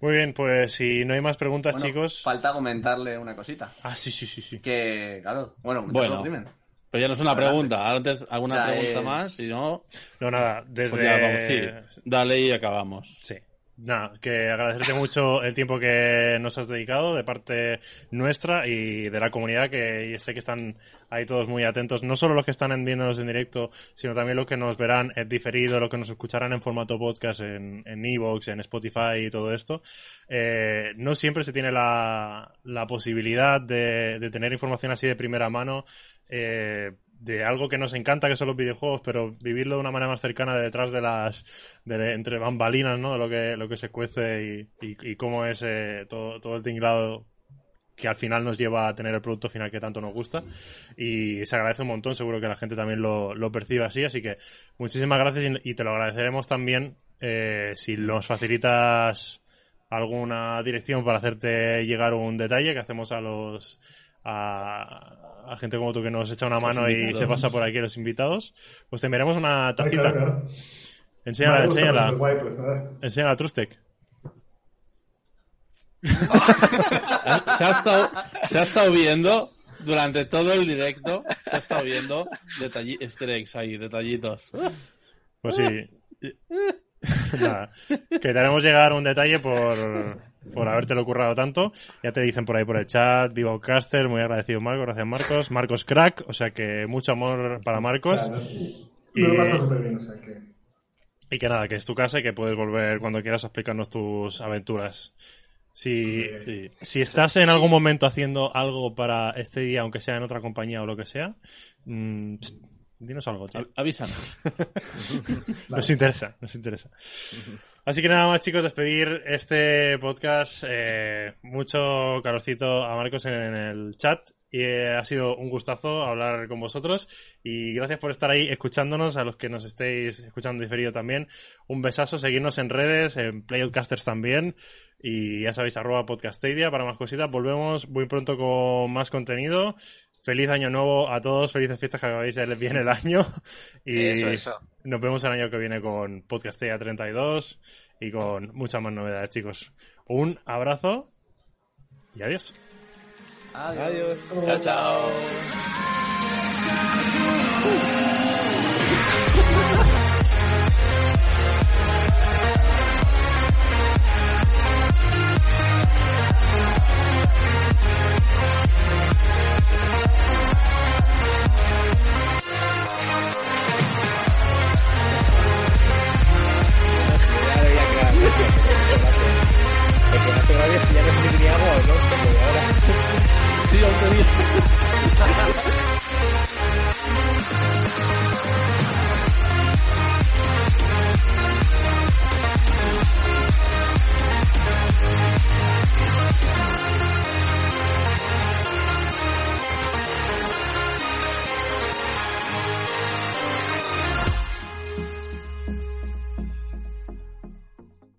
Muy bien, pues si no hay más preguntas, Bueno, chicos. Falta comentarle una cosita. Ah, sí, sí, sí, sí. Que, claro, bueno, Bueno. bueno. Pero ya no es una pregunta. Antes, alguna Ya pregunta es- más. Si no, No, nada, desde... pues ya vamos. Sí, dale y acabamos. Sí. Nada, que agradecerte mucho el tiempo que nos has dedicado de parte nuestra y de la comunidad, que sé que están ahí todos muy atentos, no solo los que están viéndonos en directo, sino también los que nos verán en diferido, los que nos escucharán en formato podcast en en Evox, en Spotify y todo esto. Eh, no siempre se tiene la, la posibilidad de, de tener información así de primera mano. Eh, de algo que nos encanta que son los videojuegos, pero vivirlo de una manera más cercana de detrás de las de, entre bambalinas, ¿no? De lo que lo que se cuece y, y, cómo es eh, todo, todo el tinglado que al final nos lleva a tener el producto final que tanto nos gusta y se agradece un montón, seguro que la gente también lo, lo percibe así, así que muchísimas gracias y, y te lo agradeceremos también eh, si nos facilitas alguna dirección para hacerte llegar un detalle que hacemos a los a, a gente como tú que nos echa una mano y se pasa por aquí los invitados, pues te enviaremos una Ay, tacita. claro, claro. Enséñala, enséñala. pues, guay, pues. Enséñala a Trustec. Se ha estado, se ha estado viendo durante todo el directo. Se ha estado viendo detalli easter eggs ahí, detallitos. Pues sí. *laughs* Nada. Que te haremos llegar un detalle por, por habértelo currado tanto. Ya te dicen por ahí por el chat, Viva Outcaster, muy agradecido Marcos, gracias Marcos. Marcos Crack, o sea que mucho amor para Marcos. Claro. Y- Me lo paso súper bien, o sea que... Y que nada, que es tu casa y que puedes volver cuando quieras a explicarnos tus aventuras. Si, Sí. si estás en algún momento haciendo algo para este día, aunque sea en otra compañía o lo que sea, mm, pst, dinos algo, tío. Avísanos. *laughs* Nos interesa, nos interesa. Así que nada más, chicos, despedir este podcast. eh, mucho calorcito a Marcos en el chat. Y eh, ha sido un gustazo hablar con vosotros. Y gracias por estar ahí escuchándonos, a los que nos estéis escuchando diferido también. Un besazo, seguirnos en redes, en Playoutcasters también. Y ya sabéis, arroba podcastadia para más cositas. Volvemos muy pronto con más contenido. Feliz año nuevo a todos, felices fiestas que acabáis de bien el año. Y Eso, eso. nos vemos el año que viene con Podcastea 32 y con muchas más novedades, chicos. Un abrazo y adiós. Adiós. Chao, chao. *laughs* que hace ya no sé tenía no, ahora. sí, aunque *laughs* bien.